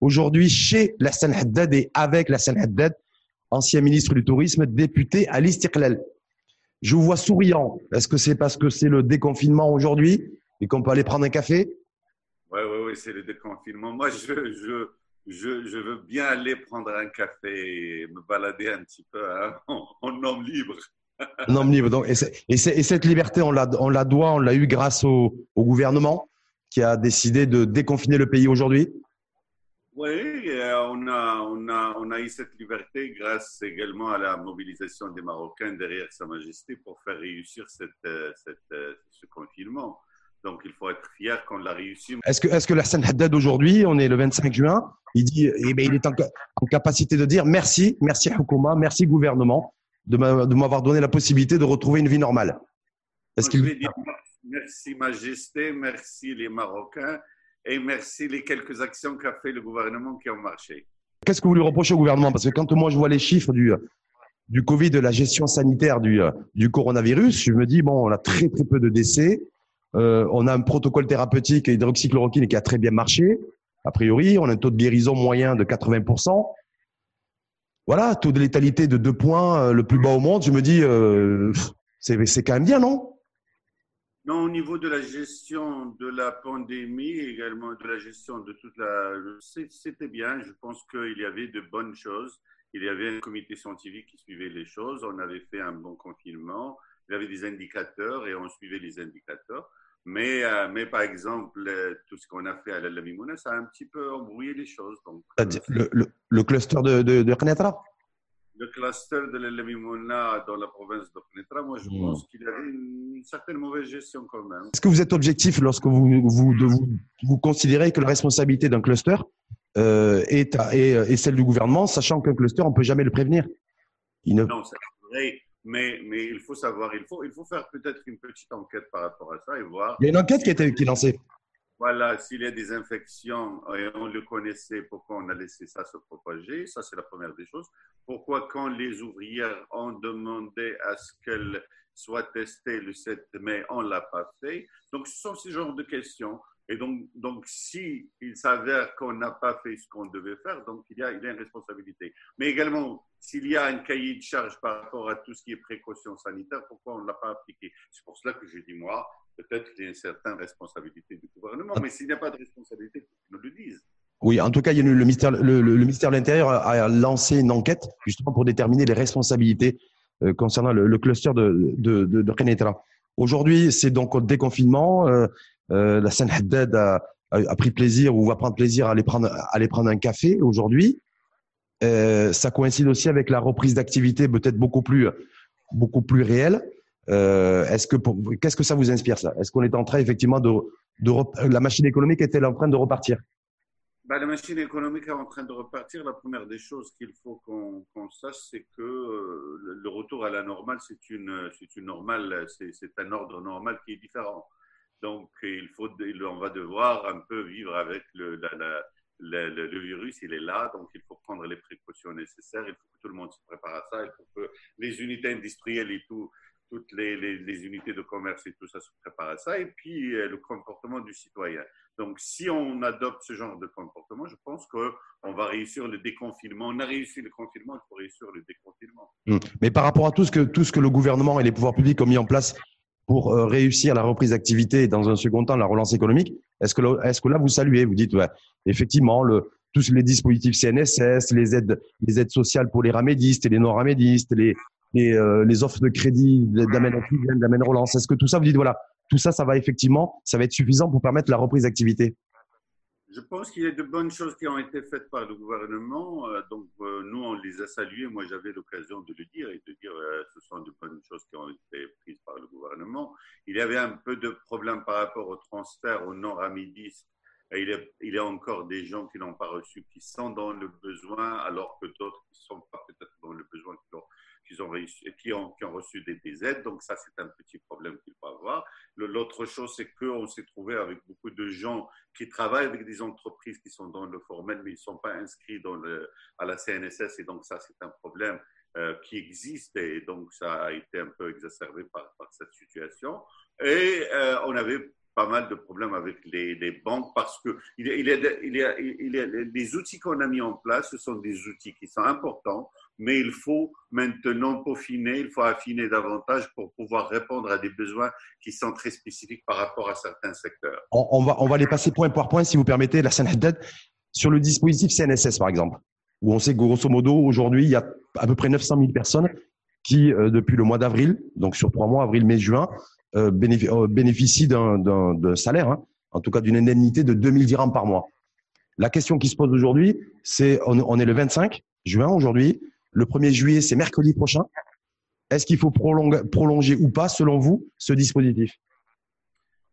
aujourd'hui chez la San Haddad et avec la San Haddad, ancien ministre du Tourisme, député à l'Istiqlal. Je vous vois souriant. Est-ce que c'est parce que c'est le déconfinement aujourd'hui et qu'on peut aller prendre un café? Oui, oui, oui, c'est le déconfinement. Moi, je, je, je, je, veux bien aller prendre un café et me balader un petit peu hein, en, homme libre. En homme libre. Donc, et, et, cette liberté, on la, on la doit, on l'a eu grâce au, au gouvernement qui a décidé de déconfiner le pays aujourd'hui? Oui, euh, on a, on, a, on a eu cette liberté grâce également à la mobilisation des Marocains derrière Sa Majesté pour faire réussir cette, euh, cette, euh, ce confinement. Donc, il faut être fier qu'on l'a réussi. Est-ce que, est-ce que la Hassan Haddad aujourd'hui, on est le 25 juin, il dit, eh bien, il est en, en, capacité de dire merci, merci Houkouma, merci gouvernement de m'avoir donné la possibilité de retrouver une vie normale. Est-ce qu'il merci Majesté, merci les Marocains et merci les quelques actions qu'a fait le gouvernement qui ont marché. Qu'est-ce que vous lui reprochez au gouvernement? Parce que quand moi je vois les chiffres du, du Covid, de la gestion sanitaire du, du coronavirus, je me dis, bon, on a très très peu de décès. Euh, on a un protocole thérapeutique hydroxychloroquine qui a très bien marché, a priori. On a un taux de guérison moyen de 80%. Voilà, taux de létalité de deux points, euh, le plus bas au monde. Je me dis, euh, c'est quand même bien, non? Non, au niveau de la gestion de la pandémie, également de la gestion de toute la... C'était bien, je pense qu'il y avait de bonnes choses. Il y avait un comité scientifique qui suivait les choses. On avait fait un bon confinement. Il y avait des indicateurs et on suivait les indicateurs. Mais, euh, mais par exemple, euh, tout ce qu'on a fait à la Lamimouna, ça a un petit peu embrouillé les choses. Donc, le, le, le, cluster de, de, de le cluster de l'Elamimouna dans la province de Knetra, moi je hmm. pense qu'il y avait une, certaine mauvaise gestion quand même. Est-ce que vous êtes objectif lorsque vous, vous, vous, vous considérez que la responsabilité d'un cluster euh, est, est, celle du gouvernement, sachant qu'un cluster, on ne peut jamais le prévenir? Ne... Non, c'est vrai. Mais, mais, il faut savoir, il faut, il faut faire peut-être une petite enquête par rapport à ça et voir. Il y a une enquête qui a été lancée. Voilà, s'il y a des infections et on le connaissait, pourquoi on a laissé ça se propager? Ça, c'est la première des choses. Pourquoi, quand les ouvrières ont demandé à ce qu'elles soient testées le 7 mai, on ne l'a pas fait? Donc, ce sont ces genres de questions. Et donc, donc si s'avère qu'on n'a pas fait ce qu'on devait faire, donc il y, a, il y a une responsabilité. Mais également, s'il y a un cahier de charge par rapport à tout ce qui est précaution sanitaire, pourquoi on ne l'a pas appliqué? C'est pour cela que je dis, moi, peut-être qu'il y a une certaine responsabilité du gouvernement, mais s'il n'y a pas de responsabilité, qu'ils nous le disent. Oui, en tout cas, il y a le, ministère, le, ministère de l'Intérieur a lancé une enquête justement pour déterminer les responsabilités euh, concernant le, cluster de, de, de, de Aujourd'hui, c'est donc au déconfinement. Euh, euh, la Seine Haddad a, a, pris plaisir ou va prendre plaisir à aller prendre, à aller prendre un café aujourd'hui. Ça coïncide aussi avec la reprise d'activité peut-être beaucoup plus, beaucoup plus réelle. Euh, est-ce que qu'est-ce que ça vous inspire ça? Est-ce qu'on est en train effectivement de, la machine économique est-elle en train de repartir? Bah, la machine économique est en train de repartir. La première des choses qu'il faut qu'on sache, c'est que euh, le retour à la normale, c'est une, normale, c'est un ordre normal qui est différent. Donc, il faut, on va devoir un peu vivre avec le, virus, il est là, donc il faut prendre les précautions nécessaires. Il faut que tout le monde se prépare à ça. Il faut que les unités industrielles et tout, toutes les, unités de commerce et tout ça se préparent à ça, et puis euh, le comportement du citoyen. Donc, si on adopte ce genre de comportement, je pense qu'on va réussir le déconfinement. On a réussi le confinement, il faut réussir le déconfinement. Hum. Mais par rapport à tout ce, que, le gouvernement et les pouvoirs publics ont mis en place pour euh, réussir la reprise d'activité et dans un second temps la relance économique, est-ce que, là vous saluez Vous dites, ouais, effectivement, tous les dispositifs CNSS, les aides, les aides sociales pour les ramédistes et les non-ramédistes, les, les, euh, les offres de crédit d'Amen d'Amen Relance. Est-ce que tout ça, vous dites, voilà, tout ça, ça va effectivement, ça va être suffisant pour permettre la reprise d'activité? Je pense qu'il y a de bonnes choses qui ont été faites par le gouvernement. Euh, donc, euh, nous, on les a saluées. Moi, j'avais l'occasion de le dire et de dire que ce sont de bonnes choses qui ont été prises par le gouvernement. Il y avait un peu de problème par rapport au transfert aux non-ramidistes. Il y, a, il y a encore des gens qui n'ont pas reçu, qui sont dans le besoin, alors que d'autres qui ne sont pas peut-être dans le besoin, qui ont qui ont, réussi, qui ont, qui ont reçu des, des, aides. Donc ça, c'est un petit problème qu'il faut avoir. L'autre chose, c'est qu'on s'est trouvé avec beaucoup de gens qui travaillent avec des entreprises qui sont dans le formel, mais ils ne sont pas inscrits dans le, à la CNSS. Et donc ça, c'est un problème euh, qui existe. Et donc ça a été un peu exacerbé par, par cette situation. Et euh, on avait pas mal de problèmes avec les, banques parce que il y, a, il, les outils qu'on a mis en place, ce sont des outils qui sont importants, mais il faut maintenant peaufiner, il faut affiner davantage pour pouvoir répondre à des besoins qui sont très spécifiques par rapport à certains secteurs. On, va, on va les passer point par point, si vous permettez, la Haddad, sur le dispositif CNSS, par exemple, où on sait que grosso modo, aujourd'hui, il y a à peu près 900 000 personnes qui, euh, depuis le mois d'avril, donc sur trois mois, avril, mai, juin, euh, euh, bénéficient d'un salaire, hein, en tout cas d'une indemnité de 2000 dirhams par mois. La question qui se pose aujourd'hui, c'est on, est le 25 juin aujourd'hui, le 1er juillet, c'est mercredi prochain. Est-ce qu'il faut prolonger, ou pas, selon vous, ce dispositif?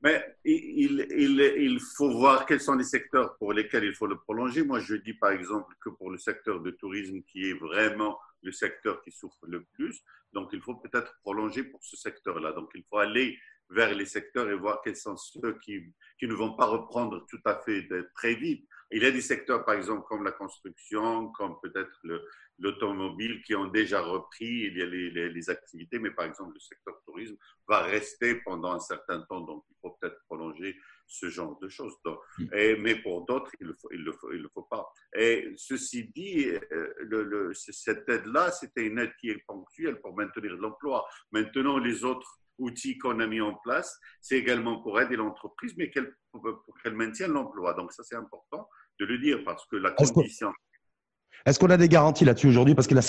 Mais il, il, il, faut voir quels sont les secteurs pour lesquels il faut le prolonger. Moi, je dis par exemple que pour le secteur de tourisme, qui est vraiment le secteur qui souffre le plus, donc il faut peut-être prolonger pour ce secteur-là. Donc il faut aller vers les secteurs et voir quels sont ceux qui, qui ne vont pas reprendre tout à fait très vite. Il y a des secteurs, par exemple, comme la construction, comme peut-être l'automobile, qui ont déjà repris. Il y a les, les, activités, mais par exemple, le secteur tourisme va rester pendant un certain temps. Donc, il faut peut-être prolonger ce genre de choses. Mm. et, mais pour d'autres, il ne le, faut, il le, faut, il le faut pas. Et ceci dit, euh, le, le, cette aide-là, c'était une aide qui est ponctuelle pour maintenir l'emploi. Maintenant, les autres outils qu'on a mis en place, c'est également pour aider l'entreprise, mais qu'elle, pour qu'elle maintienne l'emploi. Donc ça, c'est important de le dire parce que la condition. Est-ce qu'on a des garanties là-dessus aujourd'hui? Parce que la,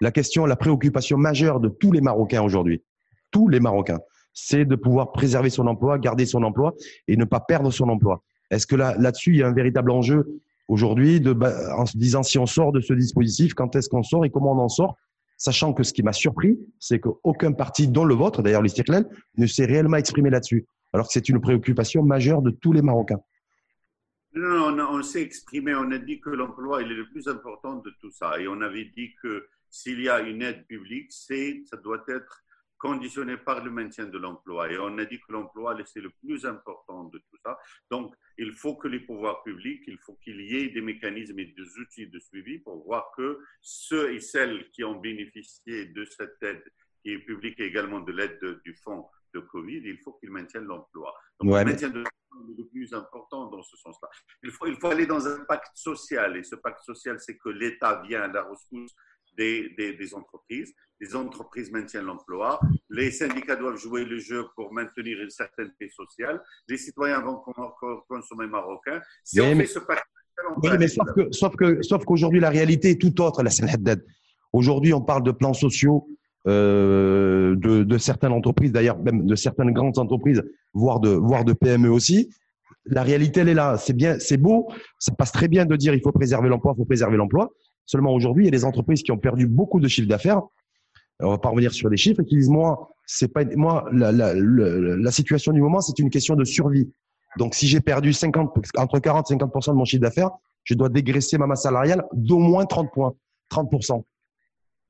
la question, la préoccupation majeure de tous les Marocains aujourd'hui, tous les Marocains, c'est de pouvoir préserver son emploi, garder son emploi et ne pas perdre son emploi. Est-ce que là, là-dessus, il y a un véritable enjeu aujourd'hui de, en se disant si on sort de ce dispositif, quand est-ce qu'on sort et comment on en sort Sachant que ce qui m'a surpris, c'est qu'aucun parti, dont le vôtre, d'ailleurs l'Istiklal, ne s'est réellement exprimé là-dessus, alors que c'est une préoccupation majeure de tous les Marocains. Non, on, s'est exprimé, on a dit que l'emploi est le plus important de tout ça. Et on avait dit que s'il y a une aide publique, ça doit être conditionné par le maintien de l'emploi. Et on a dit que l'emploi, c'est le plus important de tout ça. Donc, il faut que les pouvoirs publics, il faut qu'il y ait des mécanismes et des outils de suivi pour voir que ceux et celles qui ont bénéficié de cette aide, qui est publique et également de l'aide du fonds de Covid, il faut qu'ils maintiennent l'emploi. Donc, le maintien de le plus important dans ce sens-là. Il faut, il faut aller dans un pacte social, et ce pacte social, c'est que l'État vient à la rescousse des, des, entreprises. Les entreprises maintiennent l'emploi. Les syndicats doivent jouer le jeu pour maintenir une certaine paix sociale. Les citoyens vont consommer marocain. Si on fait ce pacte oui, mais sauf que, sauf que, sauf qu'aujourd'hui la réalité est tout autre. La Aujourd'hui, on parle de plans sociaux euh, de, de, certaines entreprises, d'ailleurs même de certaines grandes entreprises, voire de, voire de PME aussi. La réalité, elle est là. C'est bien, c'est beau, ça passe très bien de dire il faut préserver l'emploi, il faut préserver l'emploi. Seulement aujourd'hui, il y a des entreprises qui ont perdu beaucoup de chiffre d'affaires. On va pas revenir sur les chiffres et qui disent moi, c'est pas moi la, la, la, situation du moment, c'est une question de survie. Donc si j'ai perdu 50 entre 40 et 50% de mon chiffre d'affaires, je dois dégraisser ma masse salariale d'au moins 30 points, 30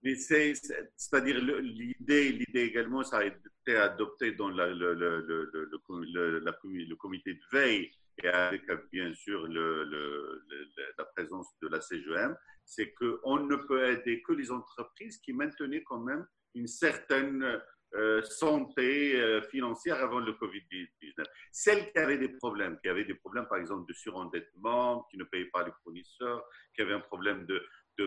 mais c'est-à-dire l'idée, l'idée également, ça a été adopté dans la, le, le, le, le, comité de veille et avec bien sûr la présence de la CGM, c'est qu'on ne peut aider que les entreprises qui maintenaient quand même une certaine euh, santé euh, financière avant le Covid-19. Celles qui avaient des problèmes, qui avaient des problèmes par exemple de surendettement, qui ne payaient pas les fournisseurs, qui avaient un problème de,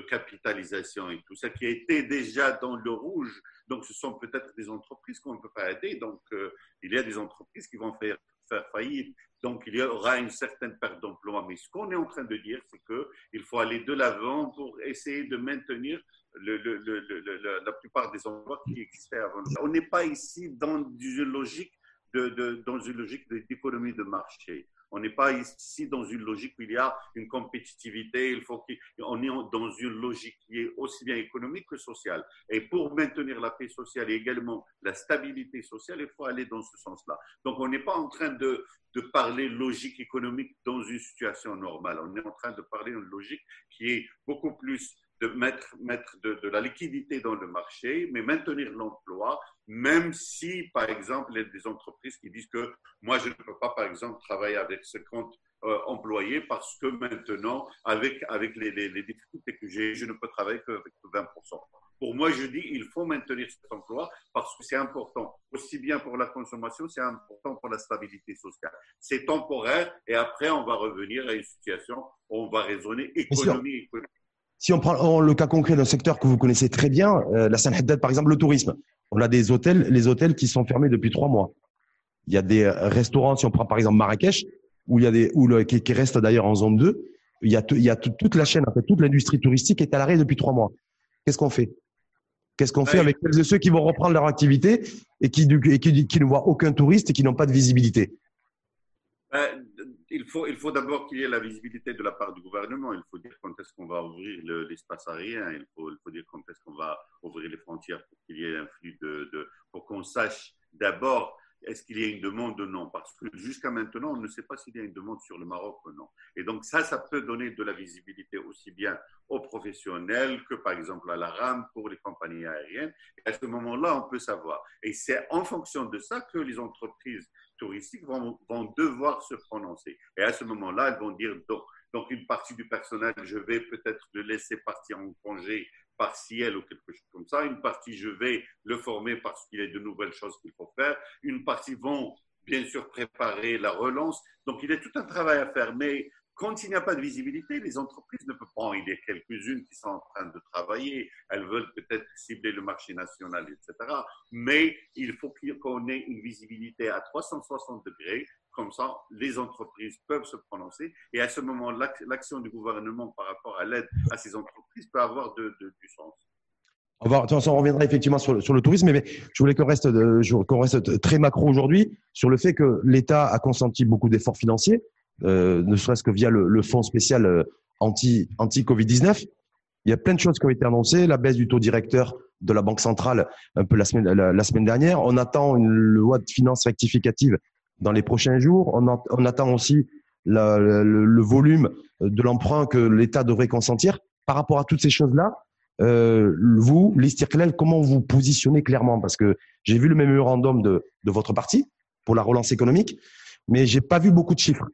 capitalisation et tout ça, qui été déjà dans le rouge. Donc, ce sont peut-être des entreprises qu'on ne peut pas aider. Donc, euh, il y a des entreprises qui vont faire, faire faillite. Donc, il y aura une certaine perte d'emploi. Mais ce qu'on est en train de dire, c'est qu'il faut aller de l'avant pour essayer de maintenir la plupart des emplois qui existaient avant. On n'est pas ici dans une logique de dans une logique d'économie de marché. On n'est pas ici dans une logique où il y a une compétitivité. Il faut qu'on est dans une logique qui est aussi bien économique que sociale. Et pour maintenir la paix sociale et également la stabilité sociale, il faut aller dans ce sens-là. Donc, on n'est pas en train de, de parler logique économique dans une situation normale. On est en train de parler d'une logique qui est beaucoup plus de mettre, mettre de, la liquidité dans le marché, mais maintenir l'emploi, même si, par exemple, il y a des entreprises qui disent que moi, je ne peux pas, par exemple, travailler avec 50 euh, employés parce que maintenant, avec, avec les, les, les difficultés que j'ai, je ne peux travailler qu'avec 20%. Pour moi, je dis il faut maintenir cet emploi parce que c'est important, aussi bien pour la consommation, c'est important pour la stabilité sociale. C'est temporaire et après, on va revenir à une situation où on va raisonner économie. Si on prend le cas concret d'un secteur que vous connaissez très bien, euh, la Saint Haddad, par exemple, le tourisme. On a des hôtels, les hôtels qui sont fermés depuis trois mois. Il y a des restaurants, si on prend par exemple Marrakech, où il y a des, où le, qui, qui reste d'ailleurs en zone 2, il y a, il y a toute la chaîne, en fait, toute l'industrie touristique est à l'arrêt depuis trois mois. Qu'est-ce qu'on fait? Qu'est-ce qu'on fait avec ceux qui vont reprendre leur activité et qui, et qui, qui ne voient aucun touriste et qui n'ont pas de visibilité? Ben, il faut, d'abord qu'il y ait la visibilité de la part du gouvernement. Il faut dire quand est-ce qu'on va ouvrir l'espace aérien. Il faut, il faut dire quand est-ce qu'on va ouvrir les frontières pour qu'il y ait un flux de, de pour qu'on sache d'abord est-ce qu'il y a une demande ou non? Parce que jusqu'à maintenant, on ne sait pas s'il y a une demande sur le Maroc ou non. Et donc ça, ça peut donner de la visibilité aussi bien aux professionnels que par exemple à la RAM pour les compagnies aériennes. Et à ce moment-là, on peut savoir. Et c'est en fonction de ça que les entreprises touristiques vont, vont devoir se prononcer. Et à ce moment-là, elles vont dire donc, donc une partie du personnel, je vais peut-être le laisser partir en congé partiel ou quelque chose comme ça. Une partie, je vais le former parce qu'il y a de nouvelles choses qu'il faut faire. Une partie vont bien sûr préparer la relance. Donc, il y a tout un travail à faire. Quand il n'y a pas de visibilité, les entreprises ne peuvent pas. Il y a quelques-unes qui sont en train de travailler. Elles veulent peut-être cibler le marché national, etc. Mais il faut qu'on ait une visibilité à 360 degrés comme ça, les entreprises peuvent se prononcer. Et à ce moment, l'action du gouvernement par rapport à l'aide à ces entreprises peut avoir du sens. On, va, on reviendra effectivement sur le, tourisme, mais je voulais qu'on reste très macro aujourd'hui sur le fait que l'État a consenti beaucoup d'efforts financiers, euh, ne serait-ce que via le, fonds spécial euh, anti, anti-Covid-19. Il y a plein de choses qui ont été annoncées, la baisse du taux directeur de la Banque centrale un peu la semaine, la semaine dernière. On attend une loi de finances rectificative dans les prochains jours. On, attend aussi le, volume de l'emprunt que l'État devrait consentir. Par rapport à toutes ces choses-là, euh, vous, l'Istirklel, comment vous positionnez clairement? Parce que j'ai vu le mémorandum de, de votre parti pour la relance économique, mais j'ai pas vu beaucoup de chiffres.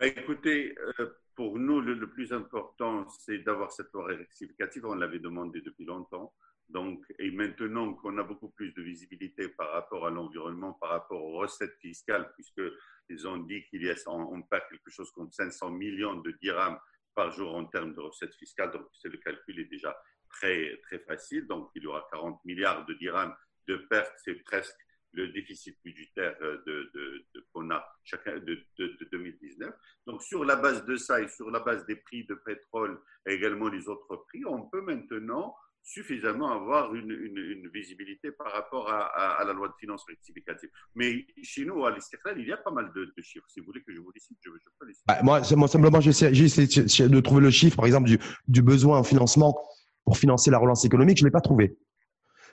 Bah, écoutez, euh, pour nous, le, plus important, c'est d'avoir cette loi rectificative. On l'avait demandé depuis longtemps. Donc, et maintenant qu'on a beaucoup plus de visibilité par rapport à l'environnement, par rapport aux recettes fiscales, puisqu'ils ont dit qu'il y a, on perd quelque chose comme 500 millions de dirhams par jour en termes de recettes fiscales. Donc, le calcul est déjà très, très facile. Donc, il y aura 40 milliards de dirhams de pertes. C'est presque le déficit budgétaire de, de, de qu'on a chacun de, de, 2019. Donc, sur la base de ça et sur la base des prix de pétrole et également les autres prix, on peut maintenant suffisamment avoir une, visibilité par rapport à, la loi de finances rectificative. Mais chez nous, à l'Istiklal, il y a pas mal de, chiffres. Si vous voulez que je vous les cite, je, je peux les. Bah, moi, moi, simplement, j'ai essayé de trouver le chiffre, par exemple, du, du besoin en financement pour financer la relance économique. Je ne l'ai pas trouvé.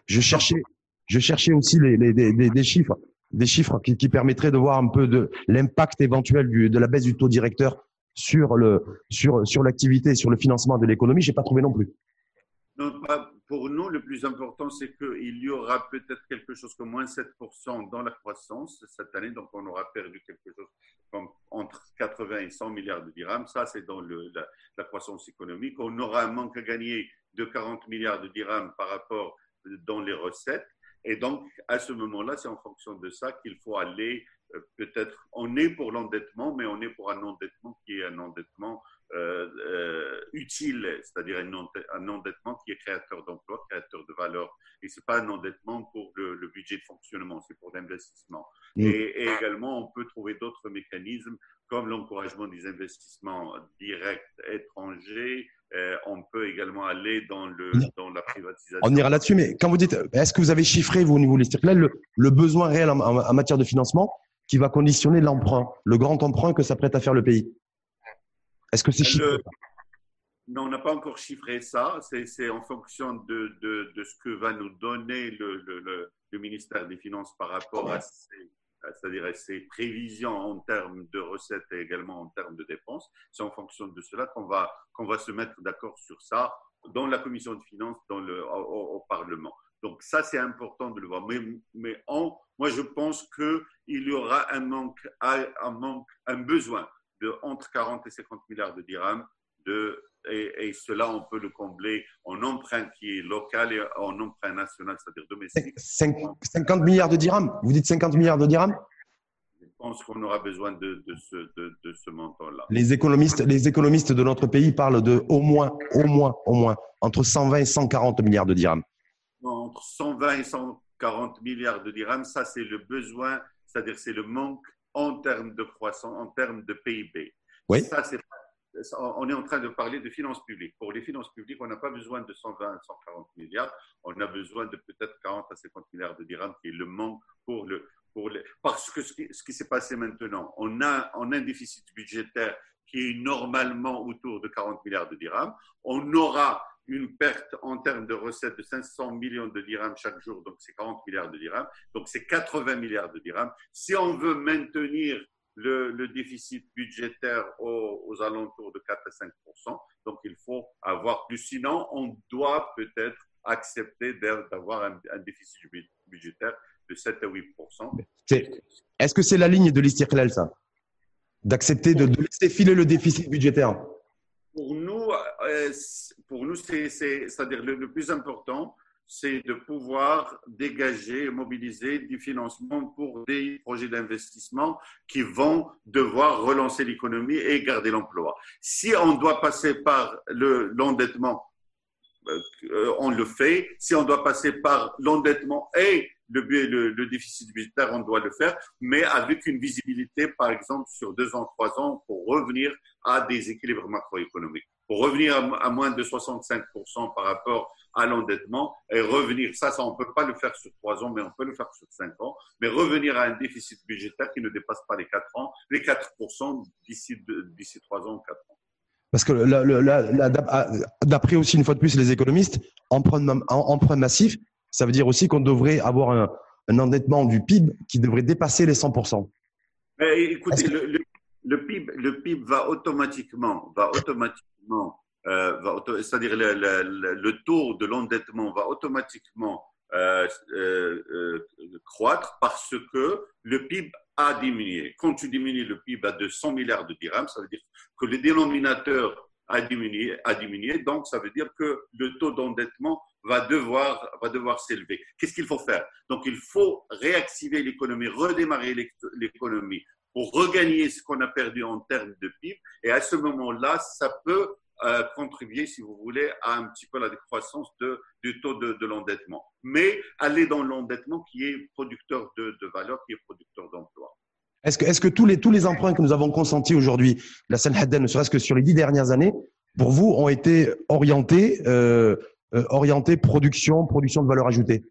Je cherchais, je cherchais aussi les, des, chiffres, des chiffres qui, permettraient de voir un peu de l'impact éventuel de la baisse du taux directeur sur le sur sur l'activité, sur le financement de l'économie. J'ai pas trouvé non plus. Pour nous, le plus important, c'est qu'il y aura peut-être quelque chose comme moins 7% dans la croissance cette année. Donc, on aura perdu quelque chose comme entre 80 et 100 milliards de dirhams. Ça, c'est dans le, la, croissance économique. On aura un manque à gagner de 40 milliards de dirhams par rapport dans les recettes. Et donc, à ce moment-là, c'est en fonction de ça qu'il faut aller euh, peut-être, on est pour l'endettement, mais on est pour un endettement qui est un endettement euh, euh, utile, c'est-à-dire un, endettement qui est créateur d'emplois, créateur de valeur. Et ce n'est pas un endettement pour le, budget de fonctionnement, c'est pour l'investissement. Mm. Et, également, on peut trouver d'autres mécanismes comme l'encouragement des investissements directs étrangers. Euh, on peut également aller dans, le, dans la privatisation. On ira là-dessus, mais quand vous dites, est-ce que vous avez chiffré, vous, au niveau de le, le besoin réel en, en matière de financement qui va conditionner l'emprunt, le grand emprunt que s'apprête à faire le pays? Est-ce que c'est chiffré Non, on n'a pas encore chiffré ça. C'est en fonction de, de, de, ce que va nous donner le, le, le ministère des Finances par rapport à ses, c'est-à-dire ses prévisions en termes de recettes et également en termes de dépenses. C'est en fonction de cela qu'on va, qu'on va se mettre d'accord sur ça dans la commission de finances, dans le, au, Parlement. Donc ça, c'est important de le voir. Mais, mais en, Moi, je pense qu'il y aura un manque, un manque, un besoin de entre 40 et 50 milliards de dirhams de et, cela, on peut le combler en emprunt qui est local et en emprunt national, c'est-à-dire domestique. 50 milliards de dirhams? Vous dites 50 milliards de dirhams? Je pense qu'on aura besoin de, ce, de, ce montant-là. Les économistes, les économistes de notre pays parlent de au moins, au moins, au moins, entre 120 et 140 milliards de dirhams. Entre 120 et 140 milliards de dirhams, ça c'est le besoin, c'est-à-dire c'est le manque en termes de croissance, en termes de PIB. Oui. Ça, c'est on est en train de parler de finances publiques. Pour les finances publiques, on n'a pas besoin de 120 140 milliards, on a besoin de peut-être 40 à 50 milliards de dirhams, qui est le manque pour le. Pour parce que ce qui, s'est passé maintenant, on a, on a un déficit budgétaire qui est normalement autour de 40 milliards de dirhams. On aura une perte en termes de recettes de 500 millions de dirhams chaque jour, donc c'est 40 milliards de dirhams, donc c'est 80 milliards de dirhams. Si on veut maintenir le, déficit budgétaire aux, alentours de 4 à 5 Donc, il faut avoir plus. Sinon, on doit peut-être accepter d'avoir un, déficit budgétaire de 7 à 8 Est-ce que c'est la ligne de l'Istiklal, ça? D'accepter de, laisser filer le déficit budgétaire? Pour nous c'est-à-dire le, plus important, c'est de pouvoir dégager mobiliser du financement pour des projets d'investissement qui vont devoir relancer l'économie et garder l'emploi. Si on doit passer par l'endettement, euh, on le fait. Si on doit passer par l'endettement et le, le, déficit budgétaire, on doit le faire, mais avec une visibilité, par exemple, sur deux ans, trois ans, pour revenir à des équilibres macroéconomiques. Pour revenir à, moins de 65% par rapport à l'endettement et revenir, ça, ça on ne peut pas le faire sur trois ans, mais on peut le faire sur cinq ans, mais revenir à un déficit budgétaire qui ne dépasse pas les 4 ans, les 4% d'ici, d'ici trois ans ou quatre ans. Parce que d'après aussi, une fois de plus, les économistes, emprunt, emprunt massif, ça veut dire aussi qu'on devrait avoir un, endettement du PIB qui devrait dépasser les 100%. Mais écoutez, le, PIB, le PIB va automatiquement, va automatiquement euh, c'est-à-dire le, le, taux de l'endettement va automatiquement euh, euh, croître parce que le PIB a diminué. Quand tu diminues le PIB à 200 milliards de dirhams, ça veut dire que le dénominateur a diminué, a diminué donc ça veut dire que le taux d'endettement va devoir, va devoir s'élever. Qu'est-ce qu'il faut faire? Donc il faut réactiver l'économie, redémarrer l'économie pour regagner ce qu'on a perdu en termes de PIB. Et à ce moment-là, ça peut euh, contribuer, si vous voulez, à un petit peu la décroissance du taux de, l'endettement. Mais aller dans l'endettement qui est producteur de, valeur, qui est producteur d'emploi. Est-ce que, tous, les, tous les emprunts que nous avons consentis aujourd'hui, la Seine Hadden, ne serait-ce que sur les dix dernières années, pour vous, ont été orientés, euh, euh, orientés production, production de valeur ajoutée?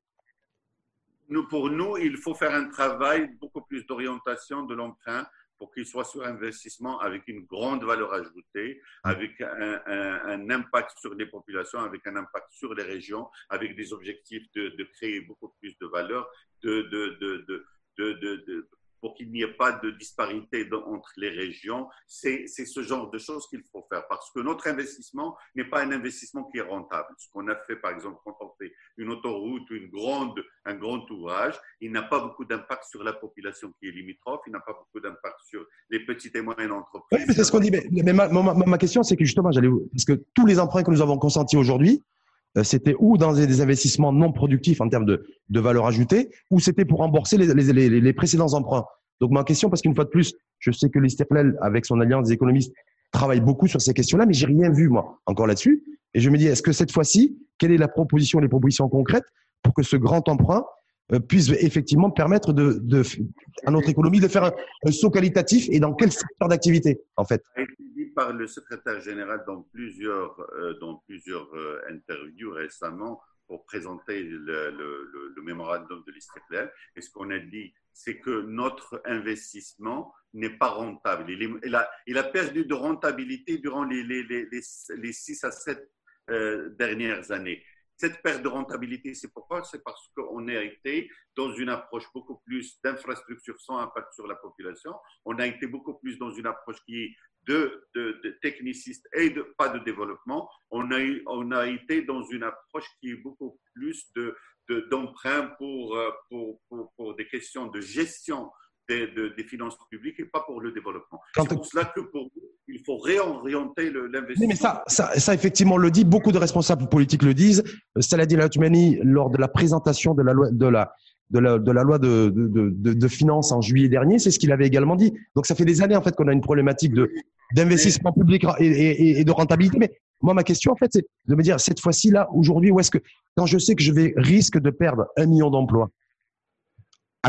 Nous, Pour nous, il faut faire un travail beaucoup plus d'orientation de l'emprunt pour qu'il soit sur investissement avec une grande valeur ajoutée, avec un, impact sur les populations, avec un impact sur les régions, avec des objectifs de, créer beaucoup plus de valeur, de, de, de pour qu'il n'y ait pas de disparité entre les régions. C'est ce genre de choses qu'il faut faire parce que notre investissement n'est pas un investissement qui est rentable. Ce qu'on a fait, par exemple, quand on fait une autoroute un grand ouvrage, il n'a pas beaucoup d'impact sur la population qui est limitrophe, il n'a pas beaucoup d'impact sur les petites et moyennes entreprises. Oui, c'est ce qu'on dit. Mais, ma, question, c'est que justement, j'allais, parce que tous les emprunts que nous avons consentis aujourd'hui, euh, c'était ou dans des investissements non productifs en termes de, valeur ajoutée, ou c'était pour rembourser les, précédents emprunts. Donc ma question, parce qu'une fois de plus, je sais que l'Istiklal, avec son alliance des économistes, travaille beaucoup sur ces questions-là, mais j'ai rien vu moi encore là-dessus. Et je me dis, est-ce que cette fois-ci, quelle est la proposition, les propositions concrètes pour que ce grand emprunt euh, puisse effectivement permettre de, de, à notre économie de faire un, saut qualitatif et dans quel secteur d'activité en fait? Par le secrétaire général dans plusieurs, euh, dans plusieurs euh, interviews récemment pour présenter le, le, le, mémorandum de l'Istiklal. Et ce qu'on a dit, c'est que notre investissement n'est pas rentable. Il, il, a, il, a, perdu de rentabilité durant les, les, les, les 6 à 7 euh, dernières années. Cette perte de rentabilité, c'est pourquoi? C'est parce qu'on a été dans une approche beaucoup plus d'infrastructure sans impact sur la population. On a été beaucoup plus dans une approche qui est de, de, et pas de développement. On a, on a été dans une approche qui est beaucoup plus de d'emprunt pour, pour, pour, des questions de gestion des, des, finances publiques et pas pour le développement. C'est pour cela que pour il faut réorienter l'investissement. Mais ça, ça, ça, effectivement, on le dit, beaucoup de responsables politiques le disent. Saladin Laoutmani, lors de la présentation de la loi de la de la, de la loi de, de, finances en juillet dernier, c'est ce qu'il avait également dit. Donc ça fait des années en fait qu'on a une problématique de d'investissement public et, et, et, de rentabilité. Mais moi, ma question en fait, c'est de me dire cette fois-ci là, aujourd'hui, où est-ce que quand je sais que je vais risque de perdre un million d'emplois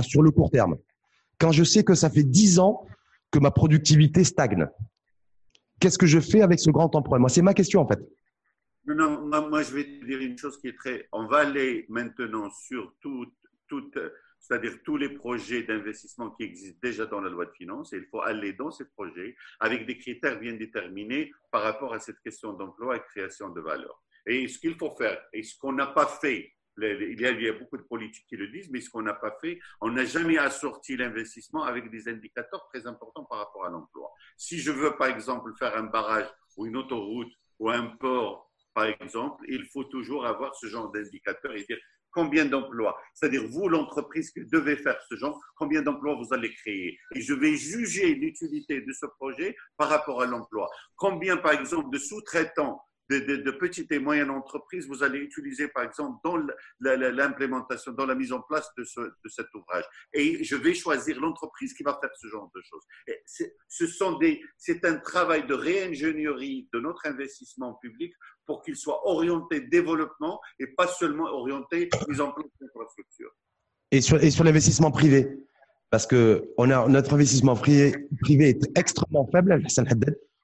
sur le court terme, quand je sais que ça fait dix ans que ma productivité stagne, qu'est-ce que je fais avec ce grand emprunt Moi, c'est ma question en fait. Non, non, moi, je vais te dire une chose qui est très. On va aller maintenant sur tout c'est-à-dire tous les projets d'investissement qui existent déjà dans la loi de finances, et il faut aller dans ces projets avec des critères bien déterminés par rapport à cette question d'emploi et création de valeur. Et ce qu'il faut faire, et ce qu'on n'a pas fait, il y, a, beaucoup de politiques qui le disent, mais ce qu'on n'a pas fait, on n'a jamais assorti l'investissement avec des indicateurs très importants par rapport à l'emploi. Si je veux, par exemple, faire un barrage ou une autoroute ou un port, par exemple, il faut toujours avoir ce genre d'indicateurs et dire combien d'emplois C'est-à-dire, vous, l'entreprise qui devez faire ce genre, combien d'emplois vous allez créer Et je vais juger l'utilité de ce projet par rapport à l'emploi. Combien, par exemple, de sous-traitants de, petites et moyennes entreprises vous allez utiliser, par exemple, dans l'implémentation, dans la mise en place de, cet ouvrage. Et je vais choisir l'entreprise qui va faire ce genre de choses. Ce sont des, c'est un travail de réingénierie de notre investissement public pour qu'il soit orienté développement et pas seulement orienté mise en place d'infrastructures. Et sur, et sur l'investissement privé parce que on a, notre investissement privé, privé est extrêmement faible,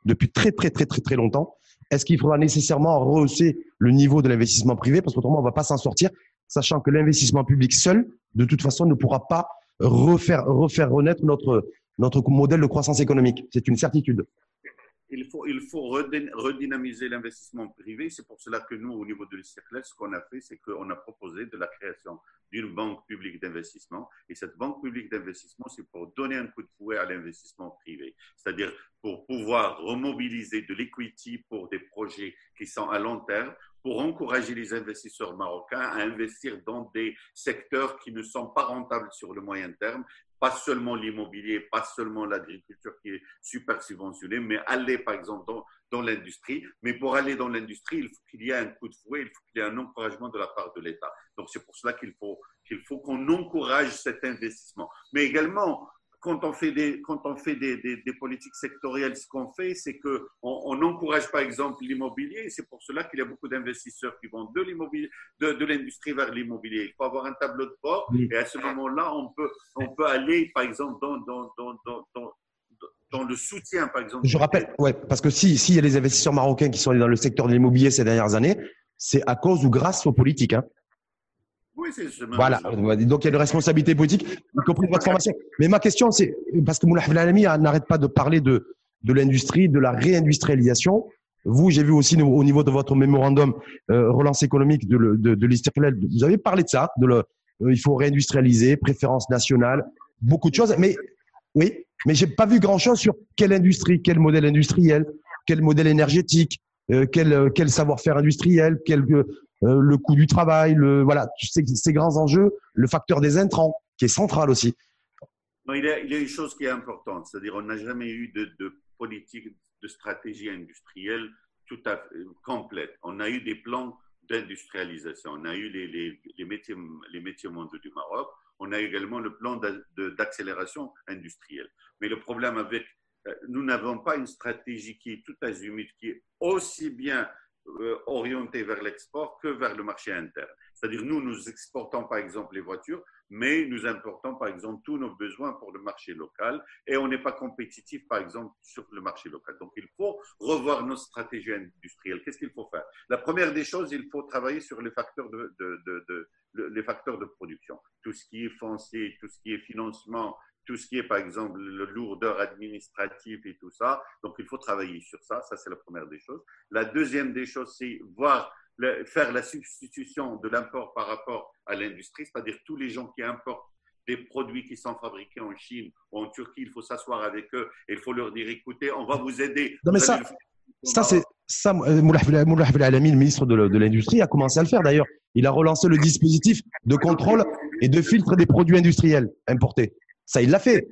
depuis très, très, très, très, très longtemps. Est-ce qu'il faudra nécessairement rehausser le niveau de l'investissement privé? Parce qu'autrement, on ne va pas s'en sortir, sachant que l'investissement public seul, de toute façon, ne pourra pas refaire, refaire renaître notre, notre modèle de croissance économique. C'est une certitude il faut, redynamiser l'investissement privé. C'est pour cela que nous, au niveau de l'ICRLES, ce qu'on a fait, c'est qu'on a proposé de la création d'une banque publique d'investissement. Et cette banque publique d'investissement, c'est pour donner un coup de fouet à l'investissement privé. C'est-à-dire pour pouvoir remobiliser de l'equity pour des projets qui sont à long terme, pour encourager les investisseurs marocains à investir dans des secteurs qui ne sont pas rentables sur le moyen terme pas seulement l'immobilier, pas seulement l'agriculture qui est super subventionnée, mais aller par exemple dans, l'industrie. Mais pour aller dans l'industrie, il faut qu'il y ait un coup de fouet, il faut qu'il y ait un encouragement de la part de l'État. Donc c'est pour cela qu'il faut qu'il faut qu'on encourage cet investissement. Mais également, quand on fait des, quand on fait des, des, politiques sectorielles, ce qu'on fait, c'est qu'on on encourage par exemple l'immobilier. C'est pour cela qu'il y a beaucoup d'investisseurs qui vont de l'immobilier, de, de l'industrie vers l'immobilier. Il faut avoir un tableau de bord et à ce moment-là, on peut, on peut aller par exemple dans, dans, dans, dans dans le soutien, par exemple. Je rappelle, ouais, parce que si s'il y a des investisseurs marocains qui sont allés dans le secteur de l'immobilier ces dernières années, c'est à cause ou grâce aux politiques. Hein. Oui, c'est Voilà. Donc, il y a une responsabilité politique, y compris de votre formation. Mais ma question, c'est, parce que Moulay Alami n'arrête pas de parler de, de l'industrie, de la réindustrialisation. Vous, j'ai vu aussi au niveau de votre mémorandum euh, relance économique de, de, de vous avez parlé de ça, de le, euh, il faut réindustrialiser, préférence nationale, beaucoup de choses. Mais oui, mais j'ai pas vu grand chose sur quelle industrie, quel modèle industriel, quel modèle énergétique, euh, quel, quel savoir-faire industriel, quel euh, le coût du travail, le, voilà, ces, grands enjeux, le facteur des intrants, qui est central aussi. il, y a, une chose qui est importante, c'est-à-dire on n'a jamais eu de, politique, de stratégie industrielle tout fait complète. On a eu des plans d'industrialisation, on a eu les, métiers, les métiers mondiaux du Maroc, on a également le plan d'accélération industrielle. Mais le problème avec, euh, nous n'avons pas une stratégie qui est tout azimut, qui est aussi bien euh, orienté vers l'export que vers le marché interne. C'est-à-dire, nous, nous exportons par exemple les voitures, mais nous importons par exemple tous nos besoins pour le marché local et on n'est pas compétitif par exemple sur le marché local. Donc, il faut revoir nos stratégies industrielles. Qu'est-ce qu'il faut faire? La première des choses, il faut travailler sur les facteurs de les facteurs de production. Tout ce qui est foncier, tout ce qui est financement, tout ce qui est, par exemple, le lourdeur administrative et tout ça. Donc, il faut travailler sur ça. Ça, c'est la première des choses. La deuxième des choses, c'est voir, faire la substitution de l'import par rapport à l'industrie, c'est-à-dire tous les gens qui importent des produits qui sont fabriqués en Chine ou en Turquie, il faut s'asseoir avec eux et il faut leur dire, écoutez, on va vous aider. Non, mais ça, ça c'est ça, euh, Moullah le ministre de l'Industrie, a commencé à le faire d'ailleurs. il a relancé le dispositif de contrôle et de filtre des produits industriels importés. Ça, il l'a fait.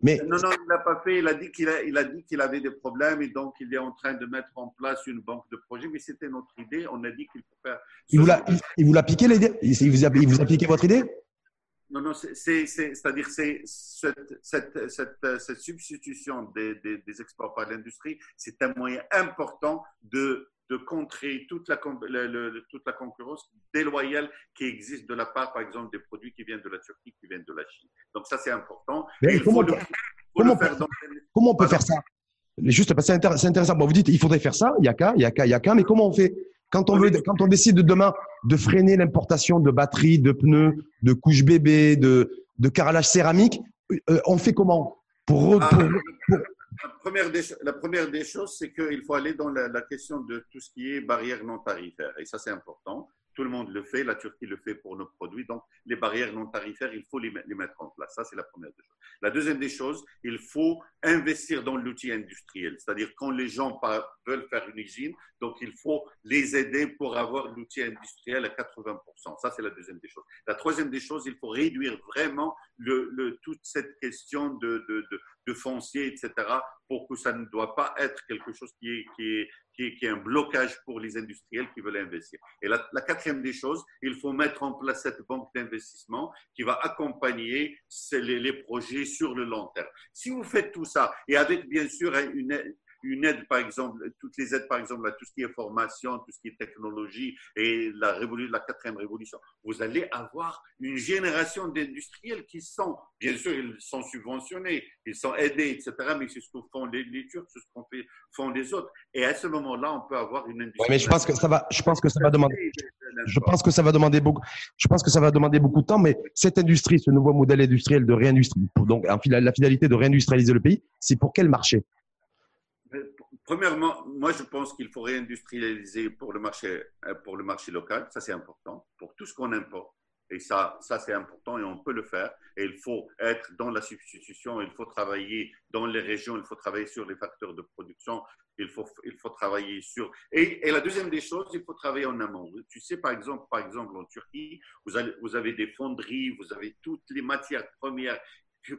Mais... Non, non, il ne l'a pas fait. Il a dit qu'il a, il a dit qu'il avait des problèmes et donc il est en train de mettre en place une banque de projets. Mais c'était notre idée. On a dit qu'il faut faire. Il vous l'a, il, vous l'a piqué l'idée? Il vous, a, il vous a piqué votre idée? Non, non, c'est-à-dire c'est cette, cette, cette, cette, substitution des, des, des exports par l'industrie, c'est un moyen important de, de contrer toute la, le, toute la concurrence déloyale qui existe de la part, par exemple, des produits qui viennent de la Turquie, qui viennent de la Chine. Donc ça, c'est important. Mais comment, comment, comment on peut faire ça? Juste parce que c'est intéressant. Bon, vous dites, il faudrait faire ça, il y a qu'à, il y a qu'à, il y a qu'à, mais comment on fait? Quand on, veut, quand on décide demain de freiner l'importation de batteries, de pneus, de couches bébés, de, de carrelage céramique, euh, on fait comment? Pour, ah, pour, la première des, choses, c'est qu'il faut aller dans la, question de tout ce qui est barrières non tarifaires. Et ça, c'est important. Tout le monde le fait, la Turquie le fait pour nos produits. Donc, les barrières non tarifaires, il faut les, mettre en place. Ça, c'est la première des choses. La deuxième des choses, il faut investir dans l'outil industriel. C'est-à-dire, quand les gens veulent faire une usine, donc il faut les aider pour avoir l'outil industriel à 80%. Ça, c'est la deuxième des choses. La troisième des choses, il faut réduire vraiment toute cette question de, de foncier, etc., pour que ça ne doit pas être quelque chose qui est, qui est, qui est, un blocage pour les industriels qui veulent investir. Et la, quatrième des choses, il faut mettre en place cette banque d'investissement qui va accompagner les, les projets sur le long terme. Si vous faites tout ça, et avec bien sûr une, une aide, par exemple, toutes les aides, par exemple, à tout ce qui est formation, tout ce qui est technologie et la, révolution, la quatrième révolution, vous allez avoir une génération d'industriels qui sont, bien sûr, ils sont subventionnés, ils sont aidés, etc., mais c'est ce que font les, les Turcs, c'est ce qu'on fait, font les autres. Et à ce moment-là, on peut avoir une industrie. mais je pense que ça va, je pense que ça va demander, je pense que ça va demander beaucoup, je pense que ça va demander beaucoup de temps, mais cette industrie, ce nouveau modèle industriel de réindustrie, donc la finalité de réindustrialiser le pays, c'est pour quel marché? Premièrement, moi je pense qu'il faut réindustrialiser pour le marché, euh, pour le marché local, ça c'est important, pour tout ce qu'on importe. Et ça, ça c'est important et on peut le faire. Et il faut être dans la substitution, il faut travailler dans les régions, il faut travailler sur les facteurs de production, il faut, il faut travailler sur. Et, la deuxième des choses, il faut travailler en amont. Tu sais, par exemple, par exemple en Turquie, vous avez des fonderies, vous avez toutes les matières premières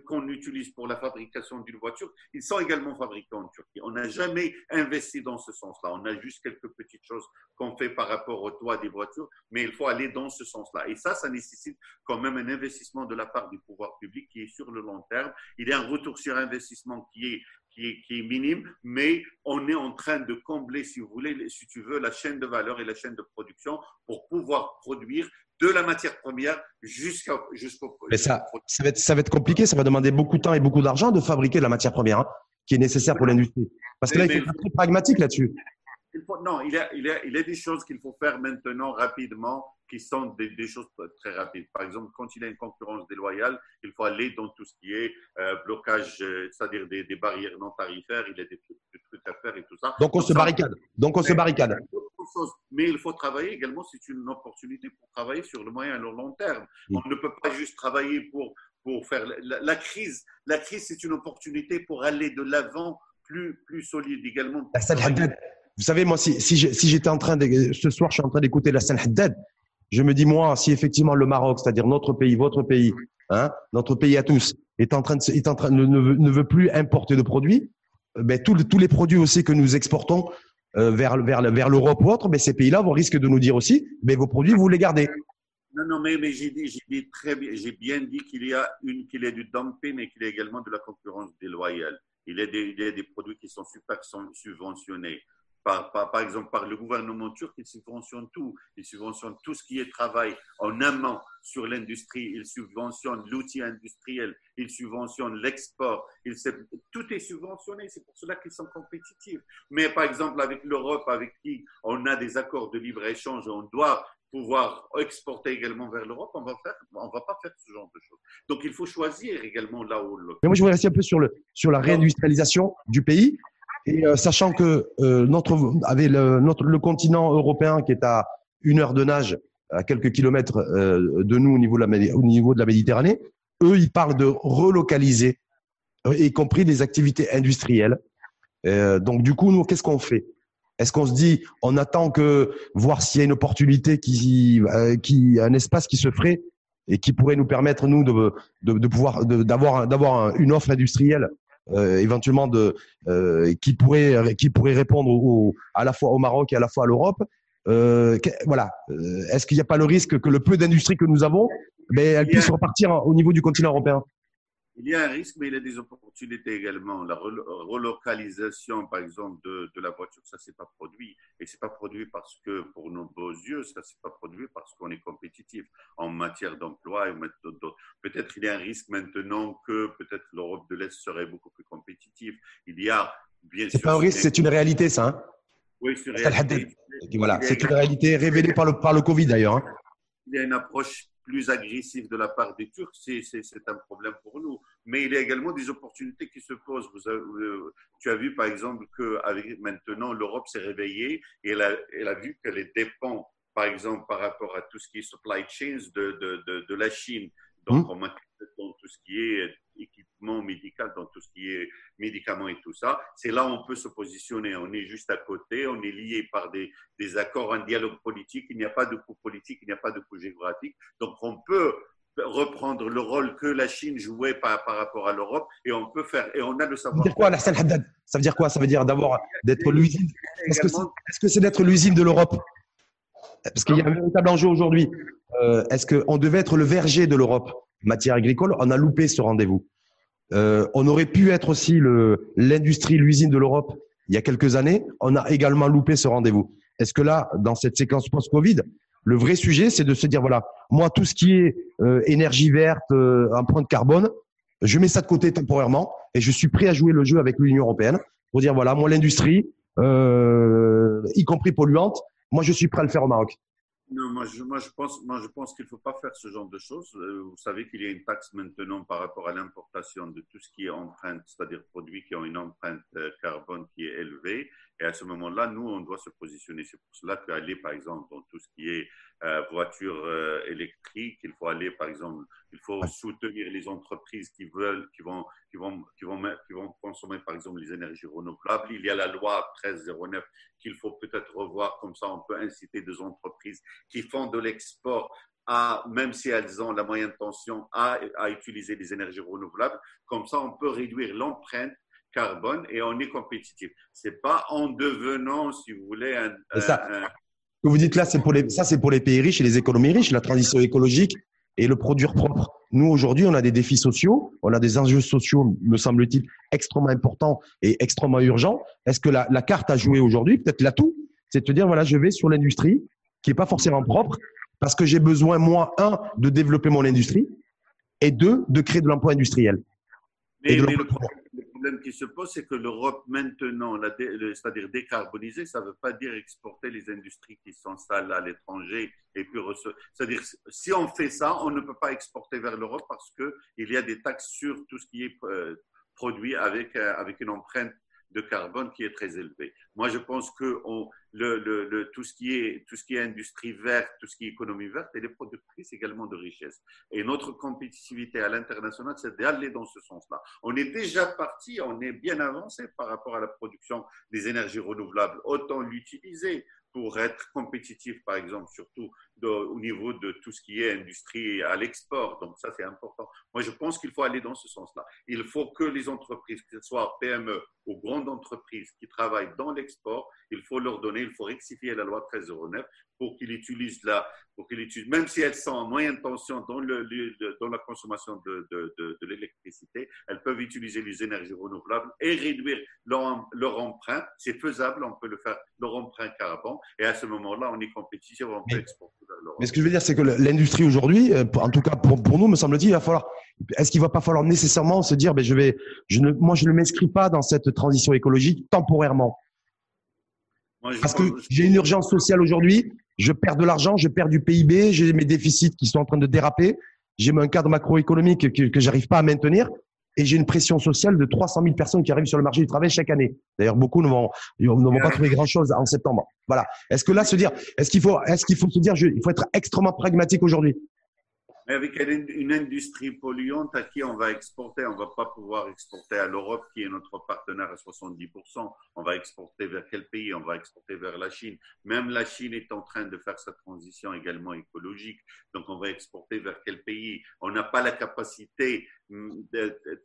qu'on utilise pour la fabrication d'une voiture, ils sont également fabriqués en Turquie. On n'a jamais investi dans ce sens-là. On a juste quelques petites choses qu'on fait par rapport au toit des voitures, mais il faut aller dans ce sens-là. Et ça, ça nécessite quand même un investissement de la part du pouvoir public qui est sur le long terme. Il y a un retour sur investissement qui est qui est, qui est, minime, mais on est en train de combler, si vous voulez, si tu veux, la chaîne de valeur et la chaîne de production pour pouvoir produire de la matière première jusqu'au. jusqu'au Mais ça, ça va, être, ça va être compliqué, ça va demander beaucoup de temps et beaucoup d'argent de fabriquer de la matière première hein, qui est nécessaire pour l'industrie. Parce que là, il faut être très pragmatique là-dessus. non, il y, a, il, y a, il y a des choses qu'il faut faire maintenant rapidement qui sont des, des, choses très rapides. Par exemple, quand il y a une concurrence déloyale, il faut aller dans tout ce qui est euh, blocage, euh, c'est-à-dire des, des, barrières non tarifaires, il y a des trucs, à faire et tout ça. Donc on se barricade. Donc on se barricade. Mais il faut travailler également, c'est une opportunité pour travailler sur le moyen et le long terme. On ne peut pas juste travailler pour, pour faire la, la crise. La crise, c'est une opportunité pour aller de l'avant plus, plus solide également. Vous savez, moi, si, si j'étais en train de, ce soir, je suis en train d'écouter la scène Haddad, je me dis, moi, si effectivement le Maroc, c'est-à-dire notre pays, votre pays, hein, notre pays à tous, est en train de, est en train ne, ne, veut, plus importer de produits, euh, ben, tous les produits aussi que nous exportons euh, vers, l'Europe ou autre, ben, ces pays-là vont risquer de nous dire aussi, ben, vos produits, vous les gardez. Non, non, mais, mais j'ai bien, dit qu'il y a une, qu'il a du dumping, mais qu'il y a également de la concurrence déloyale. Il y a des, produits qui sont subventionnés par, par, exemple par le gouvernement turc, il subventionne tout. Il subventionne tout ce qui est travail en amont sur l'industrie, il subventionne l'outil industriel, il subventionne l'export, tout est subventionné, c'est pour cela qu'ils sont compétitifs. Mais par exemple avec l'Europe, avec qui on a des accords de libre-échange, on doit pouvoir exporter également vers l'Europe, on va faire, on va pas faire ce genre de choses. Donc il faut choisir également là où. Mais moi je voudrais rester un peu sur le sur la réindustrialisation du pays. Et euh, sachant que euh, notre, avec le, notre, le continent européen qui est à une heure de nage, à quelques kilomètres euh, de nous au niveau de, la, au niveau de la Méditerranée, eux, ils parlent de relocaliser, y compris des activités industrielles. donc du coup, nous, qu'est-ce qu'on fait? Est-ce qu'on se dit, on attend que voir s'il y a une opportunité qui, euh, qui, un espace qui se ferait et qui pourrait nous permettre nous de, de, de pouvoir d'avoir d'avoir une offre industrielle? euh, éventuellement de euh, qui pourrait qui pourrait répondre au, à la fois au Maroc et à la fois à l'Europe. Euh, voilà. Euh, est-ce qu'il n'y a pas le risque que le peu d'industrie que nous avons, mais elle puisse repartir au niveau du continent européen? Il y a un risque, mais il y a des opportunités également. La relocalisation, par exemple, de, de la voiture, ça s'est pas produit. Et c'est pas produit parce que, pour nos beaux yeux, ça s'est pas produit parce qu'on est compétitif en matière d'emploi Peut-être il y a un risque maintenant que peut-être l'Europe de l'Est serait beaucoup plus compétitive. Il y a, bien sûr. C'est pas un risque, c'est une réalité, ça. Hein oui, c'est une réalité. Voilà, c'est une réalité révélée par le, par le Covid d'ailleurs. Hein. Il y a une approche plus agressif de la part des Turcs, c'est un problème pour nous. Mais il y a également des opportunités qui se posent. Vous euh, tu as vu par exemple que avec, maintenant l'Europe s'est réveillée et elle a, elle a vu qu'elle dépend par exemple par rapport à tout ce qui est supply chains de, de, de, la Chine. Donc, mmh. dans tout ce qui est équipement médical, dans tout ce qui est médicaments et tout ça. C'est là où on peut se positionner. On est juste à côté, on est lié par des, des accords, un dialogue politique. Il n'y a pas de coup politique, il n'y a pas de coup géographique. Donc on peut reprendre le rôle que la Chine jouait par, par rapport à l'Europe et on peut faire et on a le savoir. Ça veut dire quoi, la Haddad? Ça veut dire quoi? Ça veut dire d'avoir d'être l'usine? Est-ce que c'est d'être l'usine de l'Europe? Parce qu'il y a un véritable enjeu aujourd'hui. Euh, est-ce qu'on devait être le verger de l'Europe? Matière agricole On a loupé ce rendez-vous. Euh, on aurait pu être aussi l'industrie, l'usine de l'Europe il y a quelques années. On a également loupé ce rendez-vous. Est-ce que là, dans cette séquence post-Covid, le vrai sujet, c'est de se dire voilà, moi, tout ce qui est euh, énergie verte, euh, empreinte carbone, je mets ça de côté temporairement et je suis prêt à jouer le jeu avec l'Union européenne pour dire voilà, moi, l'industrie, euh, y compris polluante, moi, je suis prêt à le faire au Maroc. Non, moi je, moi je pense, moi je pense qu'il ne faut pas faire ce genre de choses. Euh, vous savez qu'il y a une taxe maintenant par rapport à l'importation de tout ce qui est empreinte, c'est-à-dire produits qui ont une empreinte euh, carbone qui est élevée. Et à ce moment-là, nous, on doit se positionner. C'est pour cela qu'aller, par exemple, dans tout ce qui est euh, voiture euh, électrique, il faut aller, par exemple, il faut soutenir les entreprises qui veulent, qui vont, qui vont, qui vont, qui vont consommer, par exemple, les énergies renouvelables. Il y a la loi 1309 qu'il faut peut-être revoir. Comme ça, on peut inciter des entreprises qui font de l'export à, même si elles ont la moyenne tension, à, à utiliser les énergies renouvelables. Comme ça, on peut réduire l'empreinte carbone et on est compétitif. C'est pas en devenant, si vous voulez, un. ça. Ce que vous dites là, c'est pour les, ça, c'est pour les pays riches et les économies riches, la transition écologique et le produire propre. Nous, aujourd'hui, on a des défis sociaux, on a des enjeux sociaux, me semble-t-il, extrêmement importants et extrêmement urgents. Est-ce que la, la carte à jouer aujourd'hui, peut-être l'atout, c'est de te dire, voilà, je vais sur l'industrie qui est pas forcément propre parce que j'ai besoin, moi, un, de développer mon industrie et deux, de créer de l'emploi industriel. Mais, le, problème qui se pose, c'est que l'Europe maintenant, c'est-à-dire décarboniser, ça ne veut pas dire exporter les industries qui s'installent à l'étranger et puis C'est-à-dire, si on fait ça, on ne peut pas exporter vers l'Europe parce qu'il y a des taxes sur tout ce qui est euh, produit avec, euh, avec une empreinte de carbone qui est très élevé. Moi, je pense que le, tout, ce qui est, tout ce qui est industrie verte, tout ce qui est économie verte, elle est productrice également de richesse. Et notre compétitivité à l'international, c'est d'aller dans ce sens-là. On est déjà parti, on est bien avancé par rapport à la production des énergies renouvelables. Autant l'utiliser pour être compétitif, par exemple, surtout au niveau de tout ce qui est industrie à l'export. Donc ça, c'est important. Moi, je pense qu'il faut aller dans ce sens-là. Il faut que les entreprises, que ce soit PME ou grandes entreprises qui travaillent dans l'export, il faut leur donner, il faut rectifier la loi 1309 pour qu'ils utilisent la, pour qu'ils utilisent, même si elles sont en moyenne tension dans, le, dans la consommation de, de, de, l'électricité, elles peuvent utiliser les énergies renouvelables et réduire leur, leur empreinte. C'est faisable, on peut le faire, leur empreinte carbone. Et à ce moment-là, on est compétitif, on peut exporter. Mais ce que je veux dire, c'est que l'industrie aujourd'hui, euh, en tout cas pour, pour nous, me semble-t-il, il va falloir. Est-ce qu'il va pas falloir nécessairement se dire, ben je vais, je ne, moi je ne m'inscris pas dans cette transition écologique temporairement? Parce que j'ai une urgence sociale aujourd'hui, je perds de l'argent, je perds du PIB, j'ai mes déficits qui sont en train de déraper, j'ai un cadre macroéconomique que, que j'arrive pas à maintenir et j'ai une pression sociale de 300 000 personnes qui arrivent sur le marché du travail chaque année. D'ailleurs, beaucoup ne vont, pas trouver grand-chose en septembre. Voilà. Est-ce que là, se dire, est-ce qu'il faut, est-ce qu'il faut se dire, il faut être extrêmement pragmatique aujourd'hui? Avec une industrie polluante à qui on va exporter, on ne va pas pouvoir exporter à l'Europe qui est notre partenaire à 70%. On va exporter vers quel pays? On va exporter vers la Chine. Même la Chine est en train de faire sa transition également écologique. Donc on va exporter vers quel pays? On n'a pas la capacité hum,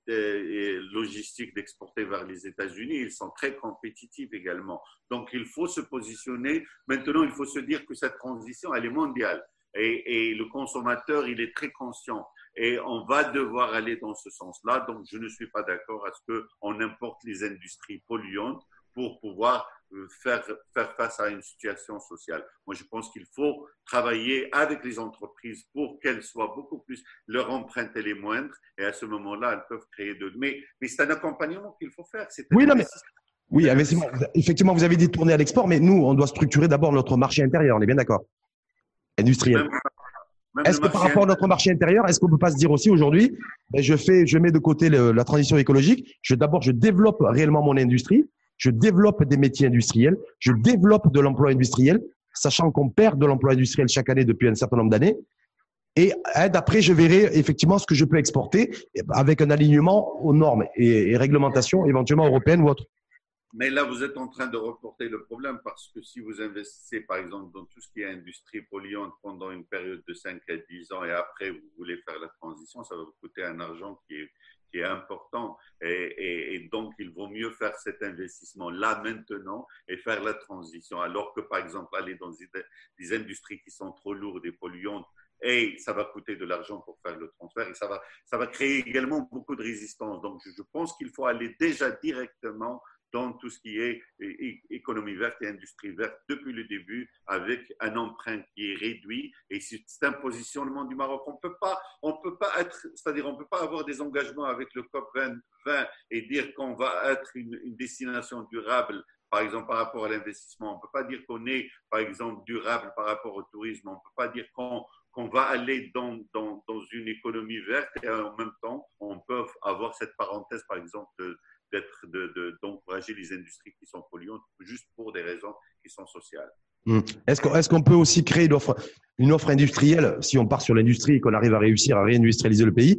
logistique d'exporter vers les États-Unis. Ils sont très compétitifs également. Donc il faut se positionner. Maintenant, il faut se dire que cette transition, elle est mondiale. Et, et, le consommateur, il est très conscient. Et on va devoir aller dans ce sens-là. Donc, je ne suis pas d'accord à ce qu'on importe les industries polluantes pour pouvoir euh, faire, faire face à une situation sociale. Moi, je pense qu'il faut travailler avec les entreprises pour qu'elles soient beaucoup plus, leur empreinte elle est moindre, et à ce moment-là, elles peuvent créer de... Mais, mais c'est un accompagnement qu'il faut faire. Oui, non, mais... Oui, effectivement, vous avez dit tourner à l'export, mais nous, on doit structurer d'abord notre marché intérieur, on est bien d'accord industriel. Est-ce que par rapport à notre marché intérieur, est-ce qu'on peut pas se dire aussi aujourd'hui, ben je fais, je mets de côté la transition écologique. Je d'abord, je développe réellement mon industrie. Je développe des métiers industriels. Je développe de l'emploi industriel, sachant qu'on perd de l'emploi industriel chaque année depuis un certain nombre d'années. Et d'après, je verrai effectivement ce que je peux exporter avec un alignement aux normes et, et réglementations éventuellement européennes ou autres. Mais là, vous êtes en train de reporter le problème parce que si vous investissez, par exemple, dans tout ce qui est industrie polluante pendant une période de 5 à 10 ans et après, vous voulez faire la transition, ça va vous coûter un argent qui est, important. Et, et, donc, il vaut mieux faire cet investissement là, maintenant, et faire la transition. Alors que, par exemple, aller dans des industries qui sont trop lourdes et polluantes, et ça va coûter de l'argent pour faire le transfert et ça va, ça va créer également beaucoup de résistance. Donc, je pense qu'il faut aller déjà directement dans tout ce qui est économie verte et industrie verte depuis le début, avec un emprunt qui est réduit. Et c'est un positionnement du Maroc. On peut pas, on peut pas être, c'est-à-dire on peut pas avoir des engagements avec le COP 20, et dire qu'on va être une, destination durable par exemple, par rapport à l'investissement. On ne peut pas dire qu'on est, par exemple, durable par rapport au tourisme. On ne peut pas dire qu'on qu'on va aller dans, dans, dans, une économie verte et en même temps, on peut avoir cette parenthèse, par exemple, d'encourager de, les industries qui sont polluantes juste pour des raisons qui sont sociales. Hmm. Est-ce qu'on peut aussi créer une offre, industrielle, si on part sur l'industrie et qu'on arrive à réussir à réindustrialiser le pays,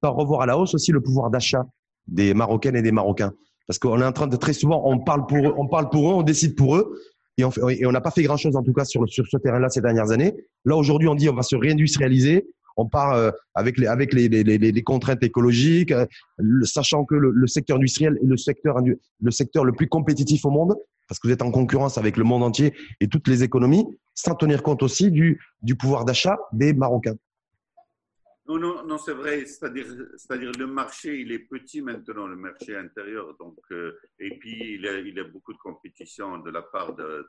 par revoir à la hausse aussi le pouvoir d'achat des Marocaines et des Marocains? Parce qu'on est en train de très souvent, on parle pour eux, on, parle pour eux, on décide pour eux, et on n'a pas fait grand-chose en tout cas sur ce terrain-là ces dernières années. Là, aujourd'hui, on dit on va se réindustrialiser, on part euh, avec les contraintes écologiques, euh, sachant que le, secteur industriel est le secteur le plus compétitif au monde parce que vous êtes en concurrence avec le monde entier et toutes les économies, sans tenir compte aussi du pouvoir d'achat des Marocains. Non, non, non c'est vrai. C'est-à-dire, c'est-à-dire, le marché, il est petit maintenant, le marché intérieur. Donc, euh, et puis, il y, a, beaucoup de compétition de la part de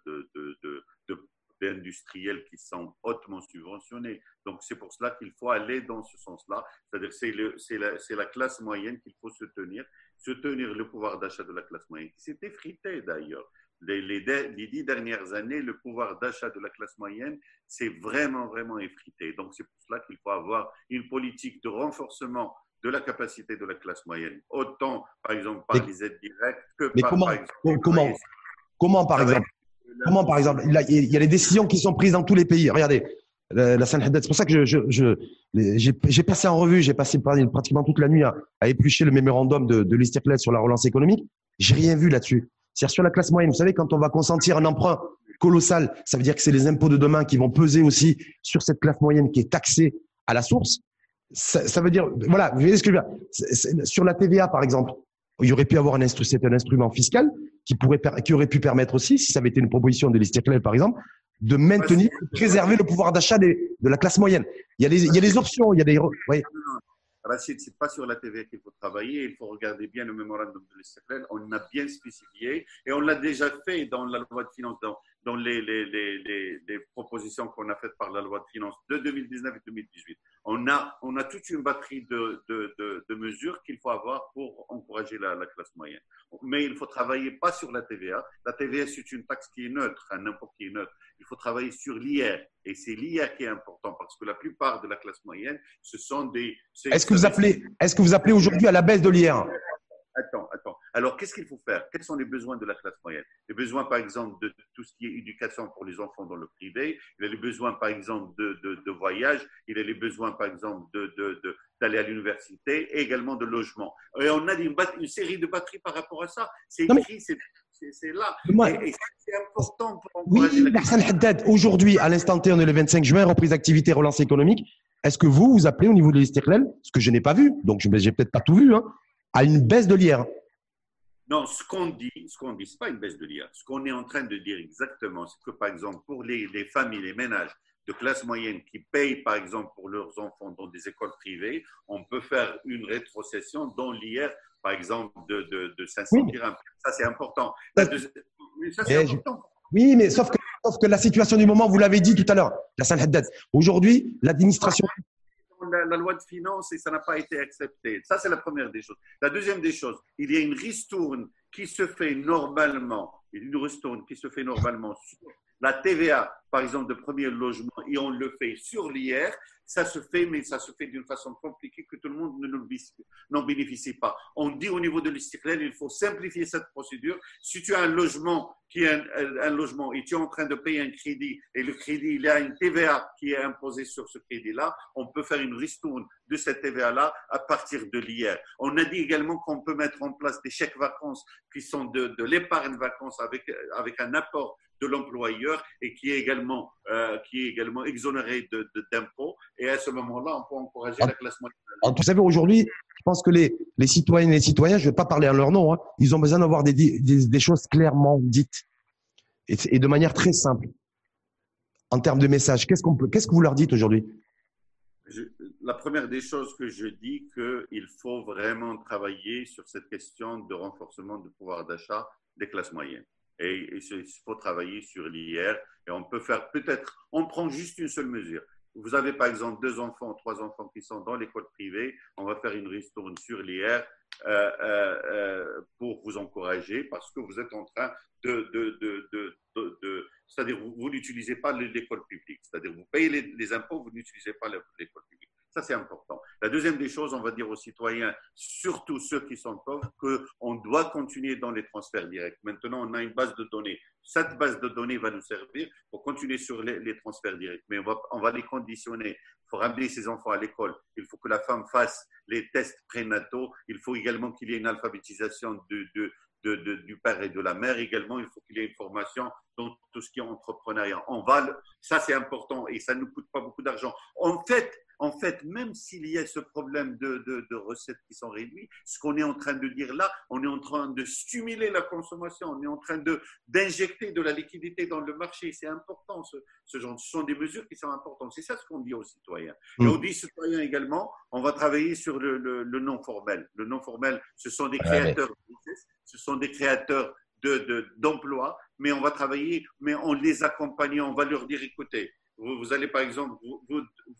d'industriels qui sont hautement subventionnés. Donc, c'est pour cela qu'il faut aller dans ce sens-là. C'est-à-dire c'est la, la, classe moyenne qu'il faut soutenir, soutenir le pouvoir d'achat de la classe moyenne, qui s'est effrité d'ailleurs. Les, les, les, dix dernières années, le pouvoir d'achat de la classe moyenne s'est vraiment, vraiment effrité. Donc, c'est pour cela qu'il faut avoir une politique de renforcement de la capacité de la classe moyenne, autant, par exemple, par les aides directes que mais par, comment, par exemple, comment, comment, par exemple, Comment, par exemple, il, y a les décisions qui sont prises dans tous les pays. Regardez, la, c'est pour ça que j'ai passé en revue, j'ai passé pratiquement toute la nuit à, éplucher le mémorandum de, de sur la relance économique. J'ai rien vu là-dessus. C'est sur la classe moyenne. Vous savez, quand on va consentir un emprunt colossal, ça veut dire que c'est les impôts de demain qui vont peser aussi sur cette classe moyenne qui est taxée à la source. Ça, ça veut dire, voilà, vous voyez ce que je veux dire. Sur la TVA, par exemple, il y aurait pu avoir un, instru un instrument fiscal qui, pourrait, qui aurait pu permettre aussi, si ça avait été une proposition de l'Istiklal par exemple, de maintenir, de préserver le pouvoir d'achat de la classe moyenne. Il y a des, il y a des options, il y a des. Oui. Rachid, ce n'est pas sur la TV qu'il faut travailler, il faut regarder bien le mémorandum de l'Istiklal. On a bien spécifié et on l'a déjà fait dans la loi de finances, dans, les, les, les, les propositions qu'on a faites par la loi de finances de 2019 et 2018 on a, on a toute une batterie de, de, de, mesures qu'il faut avoir pour encourager la, classe moyenne. Mais il faut travailler pas sur la TVA. La TVA, c'est une taxe qui est neutre, un impôt qui est neutre. Il faut travailler sur l'IR. Et c'est l'IR qui est important parce que la plupart de la classe moyenne, ce sont des. Est-ce que vous appelez, est-ce que vous appelez aujourd'hui à la baisse de l'IR? Attends, attends. Alors, qu'est-ce qu'il faut faire? Quels sont les besoins de la classe moyenne? Les besoins, par exemple, de tout ce qui est éducation pour les enfants dans le privé. Il a les besoins, par exemple, de, de, voyage. Il a les besoins, par exemple, de, d'aller à l'université et également de logement. Et on a une, une série de batteries par rapport à ça. C'est écrit, c'est c'est là. C'est important pour encourager oui, Hassan Haddad, aujourd'hui, à l'instant T, on est le 25 juin, reprise d'activité, relance économique. Est-ce que vous, vous appelez au niveau de l'Istiklal, ce que je n'ai pas vu, donc je n'ai peut-être pas tout vu, hein, à une baisse de l'IR non, ce qu'on dit, ce qu'on dit, c'est pas une baisse de l'IR. Ce qu'on est en train de dire exactement, c'est que par exemple, pour les, les, familles, les ménages de classe moyenne qui payent par exemple pour leurs enfants dans des écoles privées, on peut faire une rétrocession dans l'IR par exemple, de, de, de 500 oui. Ça, c'est important. Ça, c'est important. Oui, mais sauf que, sauf que, la situation du moment, vous l'avez dit tout à l'heure, la Haddad. Aujourd'hui, l'administration. La, loi de finances et ça n'a pas été accepté. Ça, c'est la première des choses. La deuxième des choses, il y a une ristourne qui se fait normalement, une ristourne qui se fait normalement sur la TVA, par exemple, de premier logement, et on le fait sur l'IR, ça se fait, mais ça se fait d'une façon compliquée que tout le monde n'en bénéficie pas. On dit au niveau de l'isticlal, il faut simplifier cette procédure. Si tu as un logement qui est un, logement et tu es en train de payer un crédit et le crédit, il y a une TVA qui est imposée sur ce crédit-là, on peut faire une ristourne de cette TVA-là à partir de l'IR. On a dit également qu'on peut mettre en place des chèques vacances qui sont de, de l'épargne vacances avec, avec un apport de l'employeur et qui est également, euh, qui est également exonéré d'impôts. et à ce moment-là, on peut encourager la classe moyenne. vous savez, aujourd'hui, je pense que les, les citoyennes et les citoyens, je ne vais pas parler en leur nom, hein, ils ont besoin d'avoir des, des, des, choses clairement dites et, et, de manière très simple. En termes de message, qu'est-ce, qu'on peut, qu'est-ce que vous leur dites aujourd'hui? La première des choses que je dis, qu'il faut vraiment travailler sur cette question de renforcement du pouvoir d'achat des classes moyennes et, il faut travailler sur l'IR et on peut faire peut-être, on prend juste une seule mesure. Vous avez par exemple deux enfants, trois enfants qui sont dans l'école privée, on va faire une ristourne sur l'IR euh, euh, euh, pour vous encourager parce que vous êtes en train de, de, de, de c'est-à-dire vous, n'utilisez pas l'école publique, c'est-à-dire vous payez les impôts, vous n'utilisez pas l'école publique. Ça, c'est important. La deuxième des choses, on va dire aux citoyens, surtout ceux qui sont pauvres, qu'on doit continuer dans les transferts directs. Maintenant, on a une base de données. Cette base de données va nous servir pour continuer sur les, transferts directs. Mais on va, on va les conditionner. Il faut ramener ses enfants à l'école. Il faut que la femme fasse les tests prénataux. Il faut également qu'il y ait une alphabétisation de, de, de, du père et de la mère également. Il faut qu'il y ait une formation dans tout ce qui est entrepreneuriat. On va, ça c'est important et ça ne nous coûte pas beaucoup d'argent. En fait, en fait, même s'il y a ce problème de, de, recettes qui sont réduites, ce qu'on est en train de dire là, on est en train de stimuler la consommation, on est en train d'injecter de, la liquidité dans le marché. C'est important, ce, ce, genre. Ce sont des mesures qui sont importantes. C'est ça ce qu'on dit aux citoyens. Et mm. on dit aux citoyens également, on va travailler sur le, le, non formel. Le non formel, ce sont des créateurs, ce sont des créateurs d'emplois, de, mais on va travailler, mais on les accompagne, on va leur dire, écoutez, vous, allez, par exemple, vous,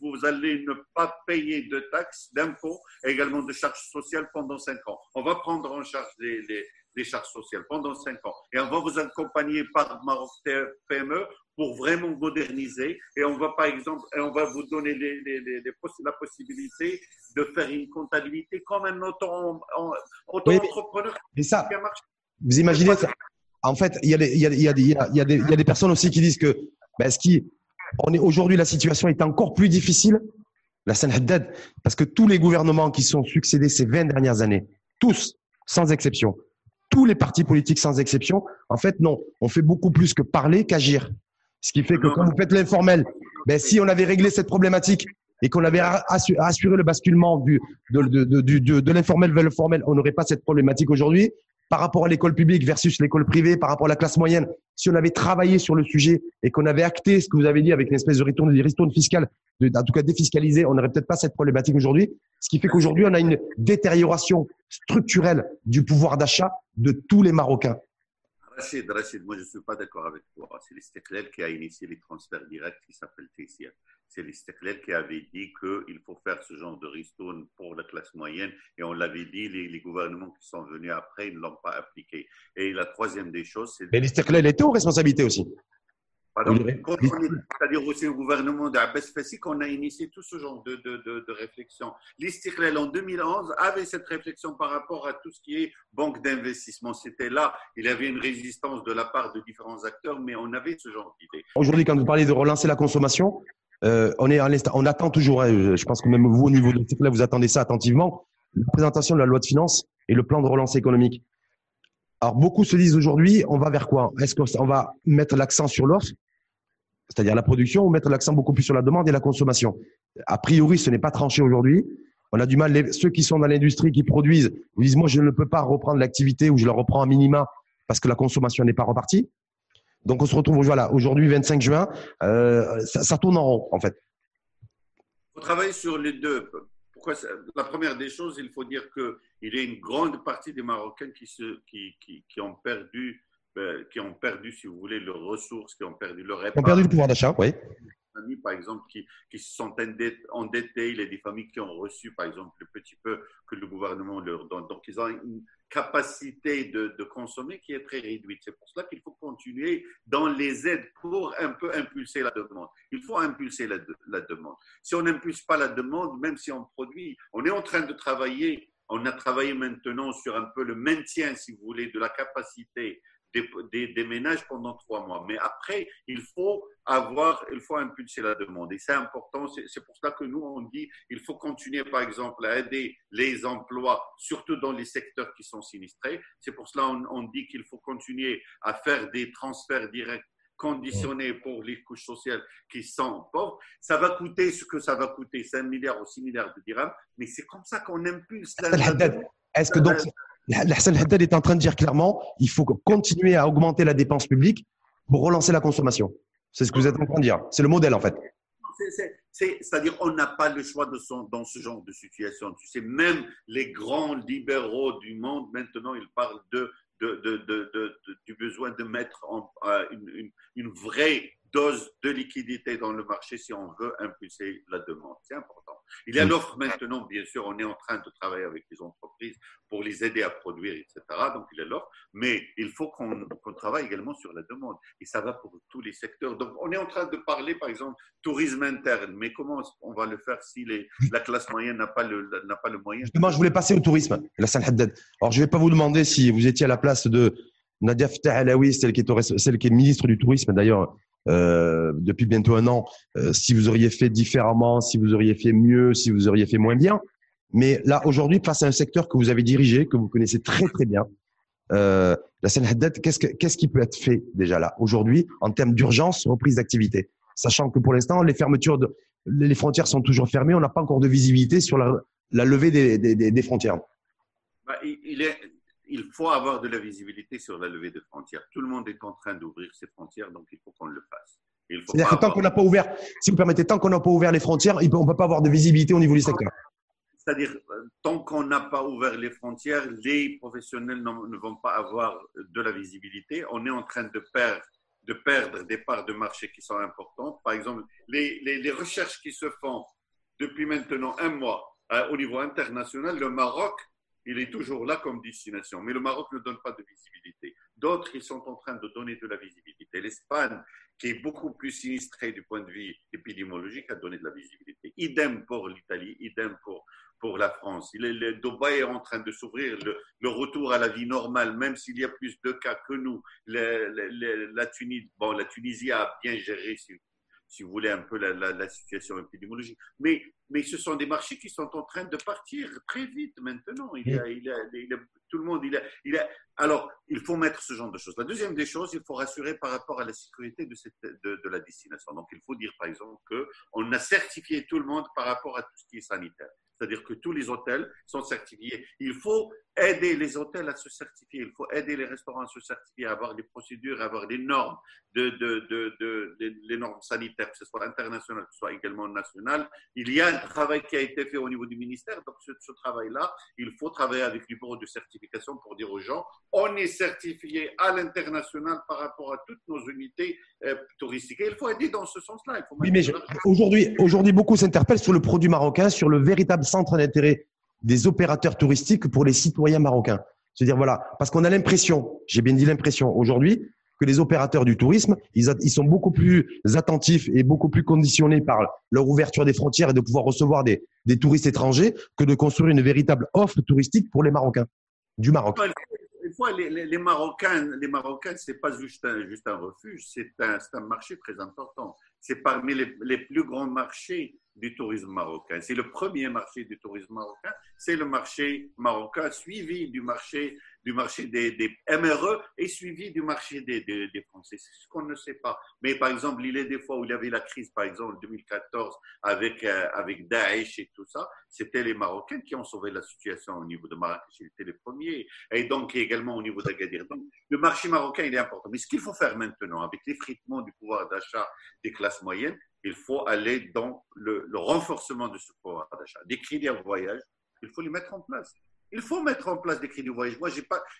vous, allez ne pas payer de taxes, d'impôts et également de charges sociales pendant cinq ans. On va prendre en charge les, les, charges sociales pendant cinq ans. Et on va vous accompagner par Maroc PME pour vraiment moderniser. Et on va, par exemple, et on va vous donner les, les, les, la possibilité de faire une comptabilité comme un auto-entrepreneur. Oui, ça, vous imaginez ça En fait, il y a des personnes aussi qui disent que ben, ce qui on est aujourd'hui la situation est encore plus difficile. La scène Haddad, parce que tous les gouvernements qui sont succédés ces 20 dernières années, tous, sans exception, tous les partis politiques sans exception, en fait, non, on fait beaucoup plus que parler qu'agir. Ce qui fait que quand vous faites l'informel, ben, si on avait réglé cette problématique et qu'on avait assuré le basculement du, de, de, de, de l'informel vers le formel, on n'aurait pas cette problématique aujourd'hui par rapport à l'école publique versus l'école privée, par rapport à la classe moyenne, si on avait travaillé sur le sujet et qu'on avait acté ce que vous avez dit avec une espèce de retour ristourne fiscale, de, en tout cas défiscalisé, on n'aurait peut-être pas cette problématique aujourd'hui. Ce qui fait qu'aujourd'hui, on a une détérioration structurelle du pouvoir d'achat de tous les Marocains. Rachid, Rachid, moi je ne suis pas d'accord avec toi. C'est l'Istiklal qui a initié les transferts directs qui s'appellent TCF. C'est l'Istiklal qui avait dit qu'il faut faire ce genre de ristourne pour la classe moyenne. Et on l'avait dit, les, gouvernements qui sont venus après ne l'ont pas appliqué. Et la troisième des choses, c'est. Mais l'Istiklal était aux responsabilités aussi. C'est-à-dire aussi au gouvernement d'Abbas Fassi qu'on a initié tout ce genre de, de, de, de réflexion. L'Istiklal en 2011 avait cette réflexion par rapport à tout ce qui est banque d'investissement. C'était là, il y avait une résistance de la part de différents acteurs, mais on avait ce genre d'idée. Aujourd'hui, quand vous parlez de relancer la consommation, euh, on, est on attend toujours, hein, je pense que même vous, au niveau de l'Istiklal, vous attendez ça attentivement, la présentation de la loi de finances et le plan de relance économique. Alors, beaucoup se disent aujourd'hui, on va vers quoi? Est-ce qu'on va mettre l'accent sur l'offre, c'est-à-dire la production, ou mettre l'accent beaucoup plus sur la demande et la consommation A priori, ce n'est pas tranché aujourd'hui. On a du mal, ceux qui sont dans l'industrie, qui produisent, vous disent, moi, je ne peux pas reprendre l'activité ou je la reprends à minima parce que la consommation n'est pas repartie. Donc, on se retrouve voilà, aujourd'hui, 25 juin, euh, ça, tourne en rond, en fait. Il faut travailler sur les deux la première des choses, il faut dire qu'il y a une grande partie des Marocains qui, ont perdu, qui ont perdu, si vous voulez, leurs ressources, qui ont perdu leur épargne. Ont perdu le pouvoir d'achat, oui par exemple, qui, qui se sont endettés, il y a des familles qui ont reçu, par exemple, le petit peu que le gouvernement leur donne. Donc, ils ont une capacité de, de consommer qui est très réduite. C'est pour cela qu'il faut continuer dans les aides pour un peu impulser la demande. Il faut impulser la, la demande. Si on n'impulse pas la demande, même si on produit, on est en train de travailler on a travaillé maintenant sur un peu le maintien, si vous voulez, de la capacité des, des, ménages pendant trois mois. Mais après, il faut avoir, il faut impulser la demande. Et c'est important. C'est pour ça que nous, on dit, il faut continuer, par exemple, à aider les emplois, surtout dans les secteurs qui sont sinistrés. C'est pour cela qu'on on dit qu'il faut continuer à faire des transferts directs conditionnés pour les couches sociales qui sont pauvres. Ça va coûter ce que ça va coûter, 5 milliards ou 6 milliards de dirhams, mais c'est comme ça qu'on impulse la, demande. Est-ce que donc Hassan Haddad est en train de dire clairement, il faut continuer à augmenter la dépense publique pour relancer la consommation. C'est ce que vous êtes en train de dire. C'est le modèle, en fait. C'est-à-dire, on n'a pas le choix dans ce genre de situation. Tu sais, même les grands libéraux du monde, maintenant, ils parlent de, du besoin de mettre en, euh, une, vraie dose de liquidité dans le marché si on veut impulser la demande. C'est important. Il y a l'offre maintenant, bien sûr, on est en train de travailler avec les entreprises pour les aider à produire, etc. Donc il y a l'offre, mais il faut qu'on travaille également sur la demande. Et ça va pour tous les secteurs. Donc on est en train de parler, par exemple, tourisme interne, mais comment on va le faire si les, la classe moyenne n'a pas, le, pas le moyen Justement, je voulais passer au tourisme, la Haddad. Alors je ne vais pas vous demander si vous étiez à la place de Nadia Fatah Alaoui, celle qui est, celle qui est ministre du tourisme d'ailleurs euh, depuis bientôt un an, euh, si vous auriez fait différemment, si vous auriez fait mieux, si vous auriez fait moins bien. Mais là, aujourd'hui, face à un secteur que vous avez dirigé, que vous connaissez très très bien, euh, la scène Haddad, qu'est-ce, que, qu'est-ce qui peut être fait déjà là, aujourd'hui, en termes d'urgence, reprise d'activité? Sachant que pour l'instant, les fermetures, les frontières sont toujours fermées, on n'a pas encore de visibilité sur la, levée des, frontières. Bah, il faut avoir de la visibilité sur la levée de frontières. Tout le monde est en train d'ouvrir ses frontières, donc il faut qu'on le fasse. C'est-à-dire que tant qu'on n'a pas ouvert, si vous permettez, tant qu'on n'a pas ouvert les frontières, on ne peut pas avoir de visibilité au niveau du secteur. C'est-à-dire, tant qu'on n'a pas ouvert les frontières, les professionnels ne vont pas avoir de la visibilité. On est en train de perdre, de perdre des parts de marché qui sont importantes. Par exemple, les, les, recherches qui se font depuis maintenant un mois euh, au niveau international, le Maroc il est toujours là comme destination. Mais le Maroc ne donne pas de visibilité. D'autres, ils sont en train de donner de la visibilité. L'Espagne, qui est beaucoup plus sinistrée du point de vue épidémiologique, a donné de la visibilité. Idem pour l'Italie, idem pour, pour la France. Est, le Dubaï est en train de s'ouvrir, le, retour à la vie normale, même s'il y a plus de cas que nous. la, Tunisie, bon, la Tunisie a bien géré, si vous voulez, un peu la, situation épidémiologique. Mais, mais ce sont des marchés qui sont en train de partir très vite maintenant. Il a, il a, tout le monde, il a, il a, alors, il faut mettre ce genre de choses. La deuxième des choses, il faut rassurer par rapport à la sécurité de, cette, de, de la destination. Donc, il faut dire, par exemple, qu'on a certifié tout le monde par rapport à tout ce qui est sanitaire. C'est-à-dire que tous les hôtels sont certifiés. Il faut aider les hôtels à se certifier. Il faut aider les restaurants à se certifier, à avoir des procédures, à avoir des normes, de, de, de, les normes sanitaires, que ce soit international, que ce soit également national. Il y a un travail qui a été fait au niveau du ministère. Donc, ce, ce travail-là, il faut travailler avec le bureau de certification pour dire aux gens, on est certifié à l'international par rapport à toutes nos unités euh, touristiques. Et il faut aider dans ce sens-là. Oui, mais aujourd'hui, aujourd'hui, beaucoup s'interpellent sur le produit marocain, sur le véritable centre d'intérêt des opérateurs touristiques pour les citoyens marocains. C'est-à-dire, voilà, parce qu'on a l'impression, j'ai bien dit l'impression aujourd'hui, que les opérateurs du tourisme, ils, sont beaucoup plus attentifs et beaucoup plus conditionnés par leur ouverture des frontières et de pouvoir recevoir des, des touristes étrangers que de construire une véritable offre touristique pour les Marocains du Maroc. Les, Marocains, les c'est pas juste un, juste un refuge, c'est un, un, marché très important. C'est parmi les, les, plus grands marchés du tourisme marocain. C'est le premier marché du tourisme marocain. C'est le marché marocain suivi du marché du marché des, MRE et suivi du marché des, Français. C'est ce qu'on ne sait pas. Mais par exemple, il est des fois où il y avait la crise, par exemple, en 2014, avec, euh, avec Daesh et tout ça, c'était les Marocains qui ont sauvé la situation au niveau de Marrakech. Ils étaient les premiers. Et donc également au niveau d'Agadir. Donc le marché marocain, il est important. Mais ce qu'il faut faire maintenant, avec l'effritement du pouvoir d'achat des classes moyennes, il faut aller dans le, le renforcement de ce pouvoir d'achat. Des crédits à voyage, il faut les mettre en place. Il faut mettre en place des crédits au voyage. Moi,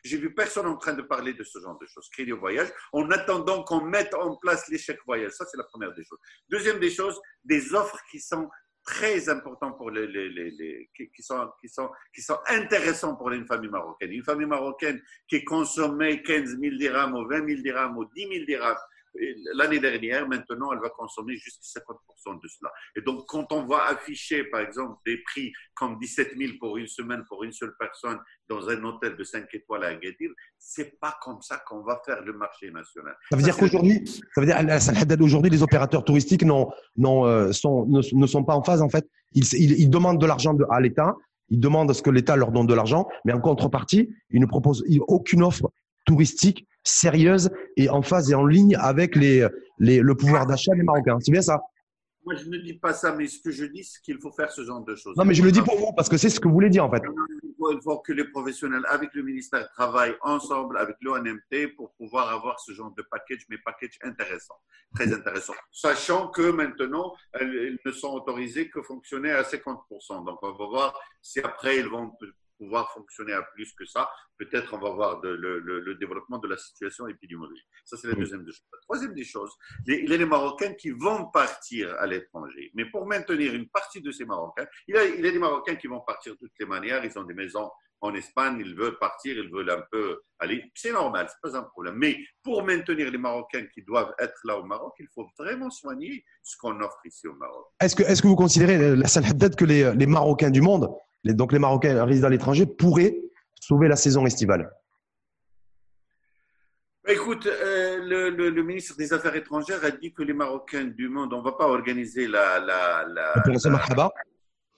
j'ai vu personne en train de parler de ce genre de choses, crédits au voyage, en attendant qu'on mette en place l'échec voyage. Ça, c'est la première des choses. Deuxième des choses, des offres qui sont très importantes pour les, les, les, les qui, sont, qui, sont, qui sont intéressantes pour une famille marocaine. Une famille marocaine qui consommait 15 000 dirhams ou 20 000 dirhams ou 10 000 dirhams l'année dernière, maintenant, elle va consommer jusqu'à 50% de cela. Et donc, quand on va afficher, par exemple, des prix comme 17 000 pour une semaine pour une seule personne dans un hôtel de 5 étoiles à Agadir, c'est pas comme ça qu'on va faire le marché national. Ça veut dire qu'aujourd'hui, ça veut dire, aujourd'hui, les opérateurs touristiques non, non, euh, sont, ne, sont pas en phase, en fait. Ils, ils, demandent de l'argent à l'État. Ils demandent à ce que l'État leur donne de l'argent, mais en contrepartie, ils ne proposent aucune offre touristique sérieuse et en phase et en ligne avec les, les le pouvoir d'achat des Marocains. C'est bien ça Moi, je ne dis pas ça, mais ce que je dis, c'est qu'il faut faire ce genre de choses. Non, mais je le dis pour vous, parce que c'est ce que vous voulez dire, en fait. Il faut que les professionnels, avec le ministère, travaillent ensemble avec l'ONMT pour pouvoir avoir ce genre de package, mais package intéressant, très intéressant. Sachant que maintenant, elles ne sont autorisées que fonctionner à 50%. Donc, on va voir si après, ils vont pouvoir fonctionner à plus que ça, peut-être on va voir de, le, le, développement de la situation épidémiologique. Ça, c'est la deuxième des choses. La troisième des choses, il y a les Marocains qui vont partir à l'étranger. Mais pour maintenir une partie de ces Marocains, il y a, il y a des Marocains qui vont partir de toutes les manières. Ils ont des maisons en Espagne, ils veulent partir, ils veulent un peu aller. C'est normal, c'est pas un problème. Mais pour maintenir les Marocains qui doivent être là au Maroc, il faut vraiment soigner ce qu'on offre ici au Maroc. Est-ce que, est-ce que vous considérez, la salle que les, les Marocains du monde donc les Marocains résidant à l'étranger pourraient sauver la saison estivale Écoute, euh, le, ministre des Affaires étrangères a dit que les Marocains du monde, on ne va pas organiser la, l'opération Marhaba.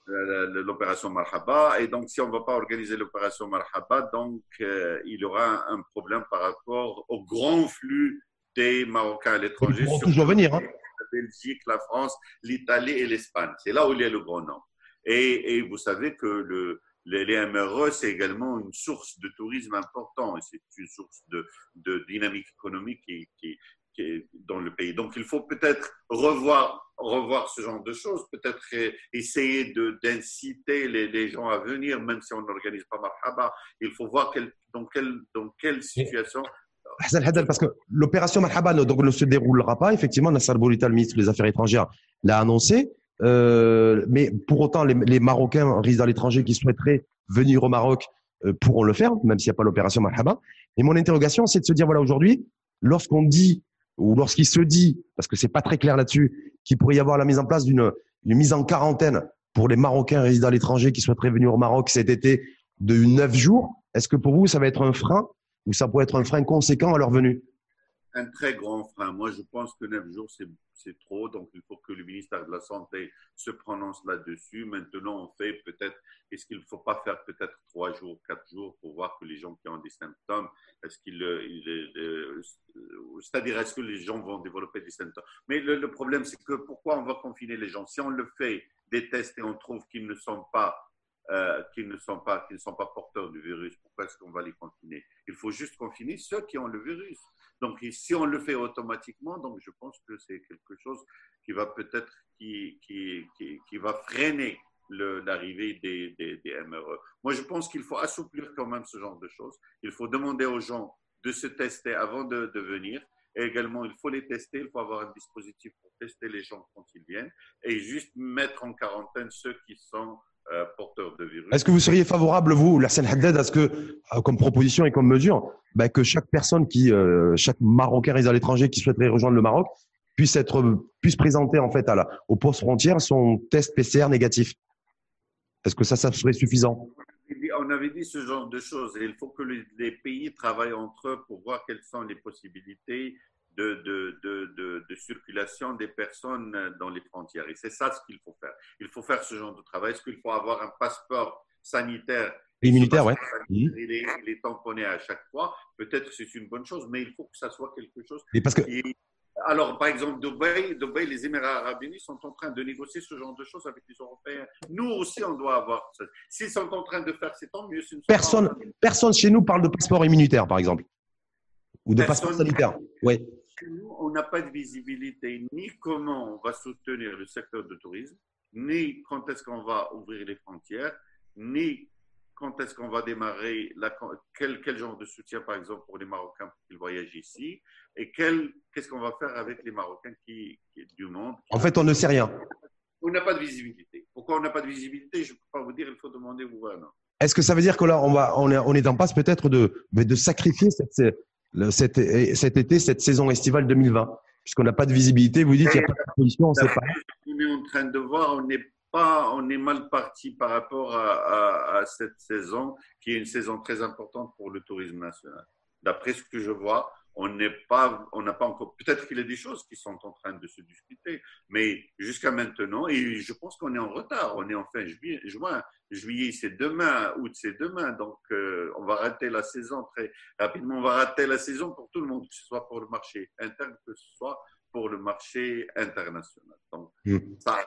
L'opération Marhaba. Et donc, si on ne va pas organiser l'opération Marhaba, donc euh, il y aura un problème par rapport au grand flux des Marocains à l'étranger. Ils pourront toujours venir. Hein. La Belgique, la France, l'Italie et l'Espagne. C'est là où il y a le grand nombre. Et, et vous savez que le, les, les, MRE, c'est également une source de tourisme important et c'est une source de, de dynamique économique qui, qui, qui, est dans le pays. Donc, il faut peut-être revoir, revoir ce genre de choses, peut-être essayer d'inciter les, les, gens à venir, même si on n'organise pas Marhaba. Il faut voir quel, dans, quelle, dans quelle situation parce que l'opération Marhaba ne, donc, ne se déroulera pas. Effectivement, Nassar Boulita, le ministre des Affaires étrangères, l'a annoncé. Euh, mais pour autant, les, Marocains résidant à l'étranger qui souhaiteraient venir au Maroc euh, pourront le faire, même s'il n'y a pas l'opération Marhaba. Et mon interrogation, c'est de se dire, voilà, aujourd'hui, lorsqu'on dit, ou lorsqu'il se dit, parce que c'est pas très clair là-dessus, qu'il pourrait y avoir la mise en place d'une mise en quarantaine pour les Marocains résidant à l'étranger qui souhaiteraient venir au Maroc cet été de neuf jours, est-ce que pour vous, ça va être un frein ou ça pourrait être un frein conséquent à leur venue? Un très grand frein. Moi, je pense que neuf jours, c'est trop. Donc, il faut que le ministère de la Santé se prononce là-dessus. Maintenant, on fait peut-être, est-ce qu'il ne faut pas faire peut-être trois jours, quatre jours pour voir que les gens qui ont des symptômes, est-ce qu'il, euh, c'est-à-dire, est-ce que les gens vont développer des symptômes? Mais le, problème, c'est que pourquoi on va confiner les gens? Si on le fait, des tests et on trouve qu'ils ne sont pas euh, qui, ne sont pas, qui ne sont pas porteurs du virus, pourquoi est-ce qu'on va les confiner? Il faut juste confiner ceux qui ont le virus. Donc, si on le fait automatiquement, donc je pense que c'est quelque chose qui va peut-être qui, qui, qui, va freiner l'arrivée des, des, MRE. Moi, je pense qu'il faut assouplir quand même ce genre de choses. Il faut demander aux gens de se tester avant de venir. Et également, il faut les tester. Il faut avoir un dispositif pour tester les gens quand ils viennent et juste mettre en quarantaine ceux qui sont porteurs de virus. Est-ce que vous seriez favorable, vous, la Haddad, à ce que, comme proposition et comme mesure, bah, que chaque personne qui, chaque Marocain résident à l'étranger qui souhaiterait rejoindre le Maroc puisse être, puisse présenter en fait à la, au poste frontière son test PCR négatif? Est-ce que ça, ça serait suffisant? On avait dit ce genre de choses. Et il faut que les, pays travaillent entre eux pour voir quelles sont les possibilités de, de, de, circulation des personnes dans les frontières. Et c'est ça ce qu'il faut faire. Il faut faire ce genre de travail. Est-ce qu'il faut avoir un passeport sanitaire? Immunitaire, oui. Il, est, tamponné à chaque fois. Peut-être c'est une bonne chose, mais il faut que ça soit quelque chose parce que... qui alors, par exemple, Dubaï, Dubaï, les Émirats arabes unis sont en train de négocier ce genre de choses avec les Européens. Nous aussi, on doit avoir ça. S'ils sont en train de faire, c'est tant mieux. Personne, personne chez nous parle de passeport immunitaire, par exemple, ou de passeport sanitaire. Oui. Nous, on n'a pas de visibilité ni comment on va soutenir le secteur du tourisme, ni quand est-ce qu'on va ouvrir les frontières, ni quand est-ce qu'on va démarrer, la, quel, quel, genre de soutien, par exemple, pour les Marocains pour qu'ils voyagent ici, et qu'est-ce qu'on va faire avec les Marocains qui, du monde. En fait, on ne sait rien. On n'a pas de visibilité. Pourquoi on n'a pas de visibilité? Je ne peux pas vous dire, il faut demander au gouvernement. Est-ce que ça veut dire que là, on, va, on, est, on est en passe peut-être de, de sacrifier cette, cet, cet été, cette saison estivale 2020 Puisqu'on n'a pas de visibilité, vous dites qu'il n'y a pas de proposition, on ne sait pas. On est en train de voir, on n'est pas, on est mal parti par rapport à, cette saison, qui est une saison très importante pour le tourisme national. D'après ce que je vois, on n'est pas, on n'a pas encore. Peut-être qu'il y a des choses qui sont en train de se discuter, mais jusqu'à maintenant, et je pense qu'on est en retard. On est en fin juillet, juin, juillet, c'est demain, août, c'est demain. Donc, euh, on va rater la saison très rapidement. On va rater la saison pour tout le monde, que ce soit pour le marché interne, que ce soit pour le marché international. Donc, mmh. ça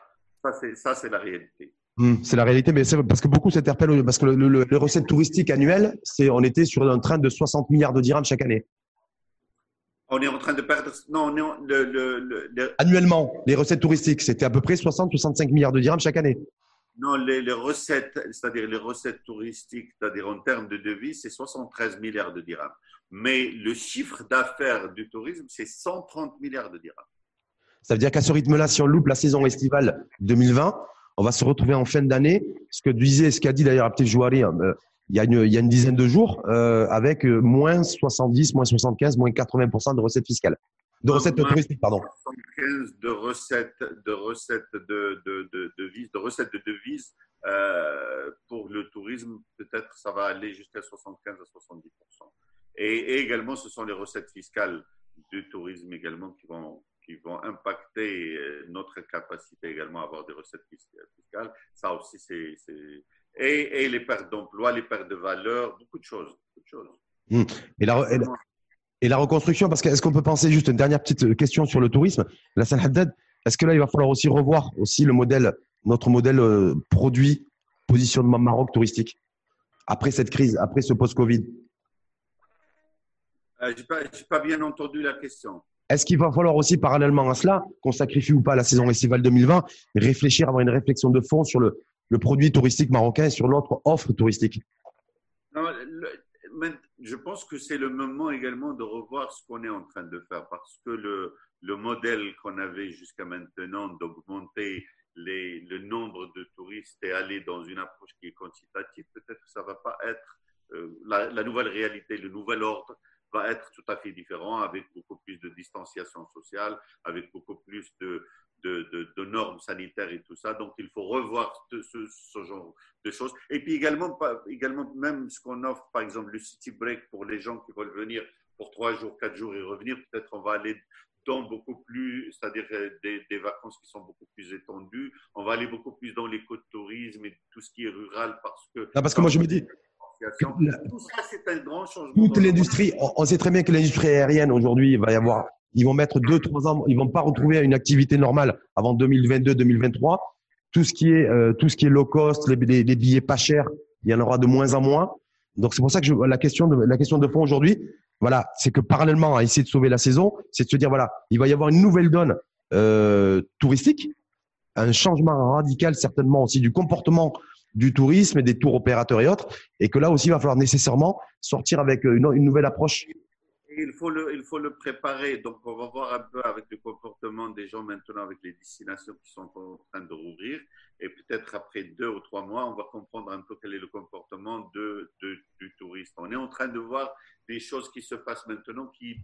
ça, c'est la réalité. Hmm, c'est la réalité, mais c'est parce que beaucoup s'interpellent parce que le, les recettes touristiques annuelles, c'est on était sur un train de 60 milliards de dirhams chaque année. On est en train de perdre. Non, on est le, le, Annuellement, les recettes touristiques, c'était à peu près 60-65 milliards de dirhams chaque année. Non, les, les recettes, c'est-à-dire les recettes touristiques, c'est-à-dire en termes de devis, c'est 73 milliards de dirhams. Mais le chiffre d'affaires du tourisme, c'est 130 milliards de dirhams. Ça veut dire qu'à ce rythme-là, si on loupe la saison estivale 2020, on va se retrouver en fin d'année. Ce que disait, ce qu'a dit d'ailleurs Abdel Jouari, euh, il, y a une, il y a une dizaine de jours, euh, avec euh, moins 70, moins 75, moins 80% de recettes fiscales. De recettes touristiques, pardon. 75 de recettes, de recettes de, de, de, devises, de recettes de devises pour le tourisme, peut-être ça va aller jusqu'à 75 à 70 et, et, également, ce sont les recettes fiscales du tourisme également qui vont qui vont impacter euh, notre capacité également à avoir des recettes fiscales. Ça aussi, c'est. Et, et, les pertes d'emploi, les pertes de valeur, beaucoup de choses. Beaucoup de choses. Mmh. Et, la, et, la, reconstruction, parce qu'est-ce qu'on peut penser, juste une dernière petite question sur le tourisme, la salle Haddad, est-ce que là, il va falloir aussi revoir aussi le modèle, notre modèle euh, produit, positionnement Maroc touristique, après cette crise, après ce post-Covid? Euh, Je n'ai pas, pas bien entendu la question. Est-ce qu'il va falloir aussi, parallèlement à cela, qu'on sacrifie ou pas la saison estivale 2020, réfléchir, avoir une réflexion de fond sur le, produit touristique marocain et sur notre offre touristique. Je pense que c'est le moment également de revoir ce qu'on est en train de faire parce que le, le modèle qu'on avait jusqu'à maintenant d'augmenter le nombre de touristes et aller dans une approche qui est quantitative, peut-être que ça ne va pas être euh, la, nouvelle réalité, le nouvel ordre va être tout à fait différent, avec beaucoup plus de distanciation sociale, avec beaucoup plus de, normes sanitaires et tout ça. Donc, il faut revoir ce, ce, genre de choses. Et puis également, également même ce qu'on offre, par exemple, le city break pour les gens qui veulent venir pour trois jours, quatre jours et revenir, peut-être on va aller dans beaucoup plus, c'est-à-dire euh, des, des, vacances qui sont beaucoup plus étendues. On va aller beaucoup plus dans l'écotourisme et tout ce qui est rural parce que. Ah, parce que moi, je me dis, tout ça, c'est un grand changement. Toute l'industrie, on sait très bien que l'industrie aérienne aujourd'hui, il va y avoir, ils vont mettre deux, trois ans, ils vont pas retrouver une activité normale avant 2022-2023. Tout ce qui est, euh, tout ce qui est low cost, les, billets pas chers, il y en aura de moins en moins. Donc c'est pour ça que je, la question de la question de fond aujourd'hui, voilà, c'est que parallèlement à essayer de sauver la saison, c'est de se dire voilà, il va y avoir une nouvelle donne euh, touristique, un changement radical certainement aussi du comportement du tourisme et des tours opérateurs et autres, et que là aussi, il va falloir nécessairement sortir avec une, nouvelle approche. Il faut, le, il faut le préparer. Donc, on va voir un peu avec le comportement des gens maintenant, avec les destinations qui sont en train de rouvrir. Et peut-être après deux ou trois mois, on va comprendre un peu quel est le comportement de, du touriste. On est en train de voir des choses qui se passent maintenant qui,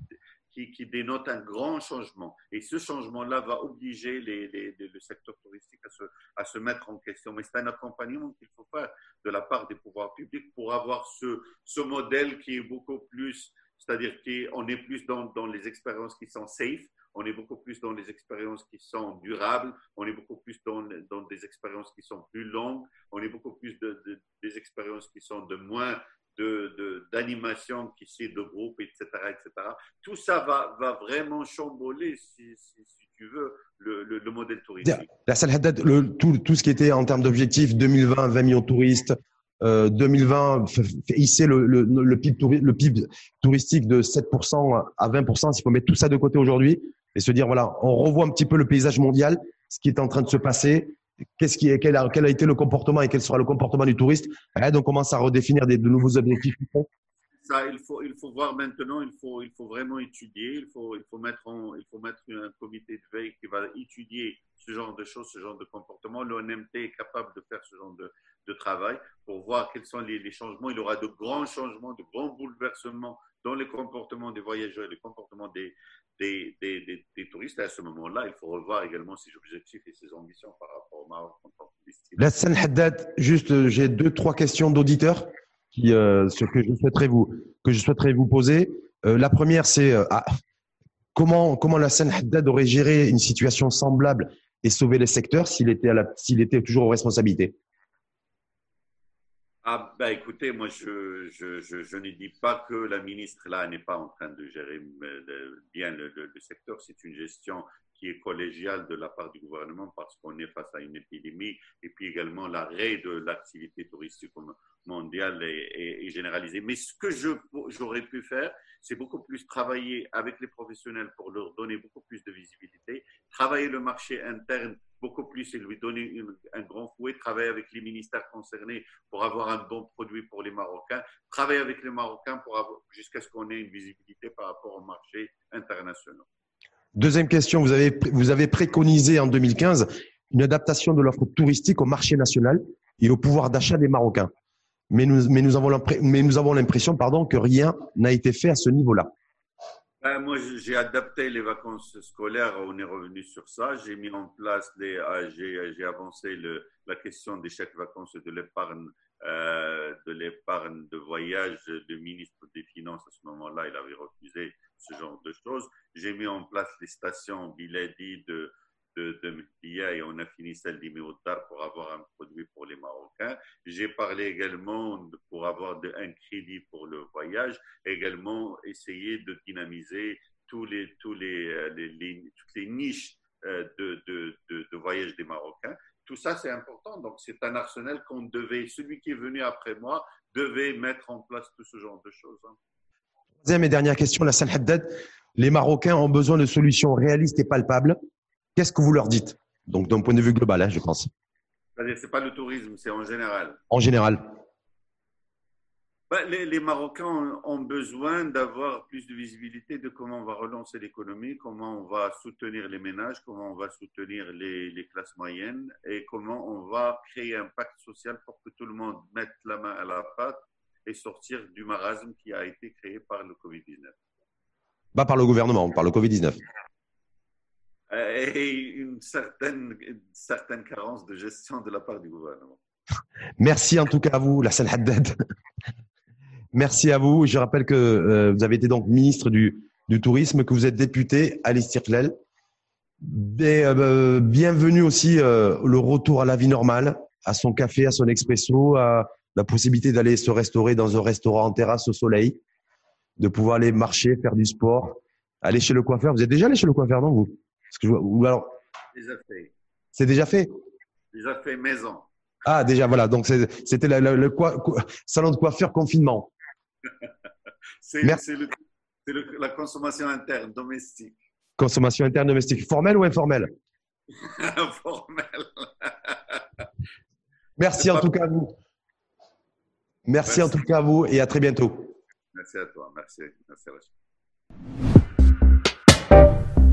qui, qui dénotent un grand changement. Et ce changement-là va obliger les, les, le secteur touristique à se, à se mettre en question. Mais c'est un accompagnement qu'il faut faire de la part des pouvoirs publics pour avoir ce, ce modèle qui est beaucoup plus c'est-à-dire qu'on est plus dans, dans, les expériences qui sont safe, on est beaucoup plus dans les expériences qui sont durables, on est beaucoup plus dans, dans des expériences qui sont plus longues, on est beaucoup plus de, des expériences qui sont de moins d'animation de, qui c'est de groupe, etc., etc. Tout ça va, va vraiment chamboler, si, si, tu veux, le, le, modèle touristique. La salle le, tout, tout ce qui était en termes d'objectifs, 2020, 20 millions de touristes, 2020 euh, hisser le, le, le, PIB, touristique de 7% à 20%, s'il faut mettre tout ça de côté aujourd'hui et se dire, voilà, on revoit un petit peu le paysage mondial, ce qui est en train de se passer, qu'est-ce qui est, quel, a, a été le comportement et quel sera le comportement du touriste. Et on commence à redéfinir des, de nouveaux objectifs. Ça, il faut, il faut voir maintenant, il faut, il faut vraiment étudier, il faut, il faut mettre il faut mettre un comité de veille qui va étudier ce genre de choses, ce genre de comportement. L'ONMT est capable de faire ce genre de, de travail pour voir quels sont les, changements. Il y aura de grands changements, de grands bouleversements dans les comportements des voyageurs et les comportements des, des, des, des, touristes. Et à ce moment-là, il faut revoir également ses objectifs et ses ambitions par rapport au Maroc en tant que Haddad, juste, euh, j'ai deux, trois questions d'auditeurs qui, euh, que je souhaiterais vous, que je souhaiterais vous poser. Euh, la première, c'est ah, comment, comment la Sen Haddad aurait géré une situation semblable et sauvé les secteurs s'il était, à la, s'il était toujours aux responsabilités? Ah, ben écoutez, moi, je, je, je, ne dis pas que la ministre, là, n'est pas en train de gérer euh, bien le, secteur. C'est une gestion qui est collégiale de la part du gouvernement parce qu'on est face à une épidémie et puis également l'arrêt de l'activité touristique mondiale est, généralisée. Mais ce que j'aurais pu faire, c'est beaucoup plus travailler avec les professionnels pour leur donner beaucoup plus de visibilité, travailler le marché interne beaucoup plus et lui donner un grand fouet, travailler avec les ministères concernés pour avoir un bon produit pour les Marocains, travailler avec les Marocains pour jusqu'à ce qu'on ait une visibilité par rapport au marché international. Deuxième question, vous avez, vous avez préconisé en 2015 une adaptation de l'offre touristique au marché national et au pouvoir d'achat des Marocains. Mais nous, mais nous avons l'impression pardon, que rien n'a été fait à ce niveau-là. Ben, moi, j'ai adapté les vacances scolaires, on est revenu sur ça. J'ai mis en place, des, euh, j'ai avancé le, la question des chèques vacances de l'épargne euh, de l'épargne de voyage du ministre des Finances à ce moment-là, il avait refusé ce genre de choses. J'ai mis en place les stations Biladi de, de, de et on a fini celle d'Imeotar pour avoir un produit pour les Marocains. J'ai parlé également pour avoir un crédit pour le voyage, également essayer de dynamiser tous les, tous les, euh, toutes les niches euh, de, de, de voyage des Marocains tout ça, c'est important. Donc, c'est un arsenal qu'on devait, celui qui est venu après moi, devait mettre en place tout ce genre de choses. Hein. Troisième et dernière question, la Haddad. Les Marocains ont besoin de solutions réalistes et palpables. Qu'est-ce que vous leur dites? Donc, d'un point de vue global, hein, je pense. C'est-à-dire, ce n'est pas le tourisme, c'est en général. En général. Bah, les, Marocains ont besoin d'avoir plus de visibilité de comment on va relancer l'économie, comment on va soutenir les ménages, comment on va soutenir les, classes moyennes et comment on va créer un pacte social pour que tout le monde mette la main à la pâte et sortir du marasme qui a été créé par le Covid-19. Pas par le gouvernement, par le Covid-19. Et une certaine, certaine carence de gestion de la part du gouvernement. Merci en tout cas à vous, la Haddad. Merci à vous. Je rappelle que euh, vous avez été donc ministre du, du, Tourisme, que vous êtes député à l'Istirklel. Euh, bienvenue aussi euh, le retour à la vie normale, à son café, à son expresso, à la possibilité d'aller se restaurer dans un restaurant en terrasse au soleil, de pouvoir aller marcher, faire du sport, aller chez le coiffeur. Vous êtes déjà allé chez le coiffeur, non vous? Que je, ou alors Déjà fait. C'est déjà fait? Déjà fait maison. Ah, déjà, voilà. Donc, c'était le, le, salon de coiffure confinement. c'est la consommation interne domestique. Consommation interne domestique. Formelle ou informelle? Formelle. Merci en tout cas à vous. Merci, en tout cas à vous et à très bientôt. Merci à toi. Merci. Merci à Ciao.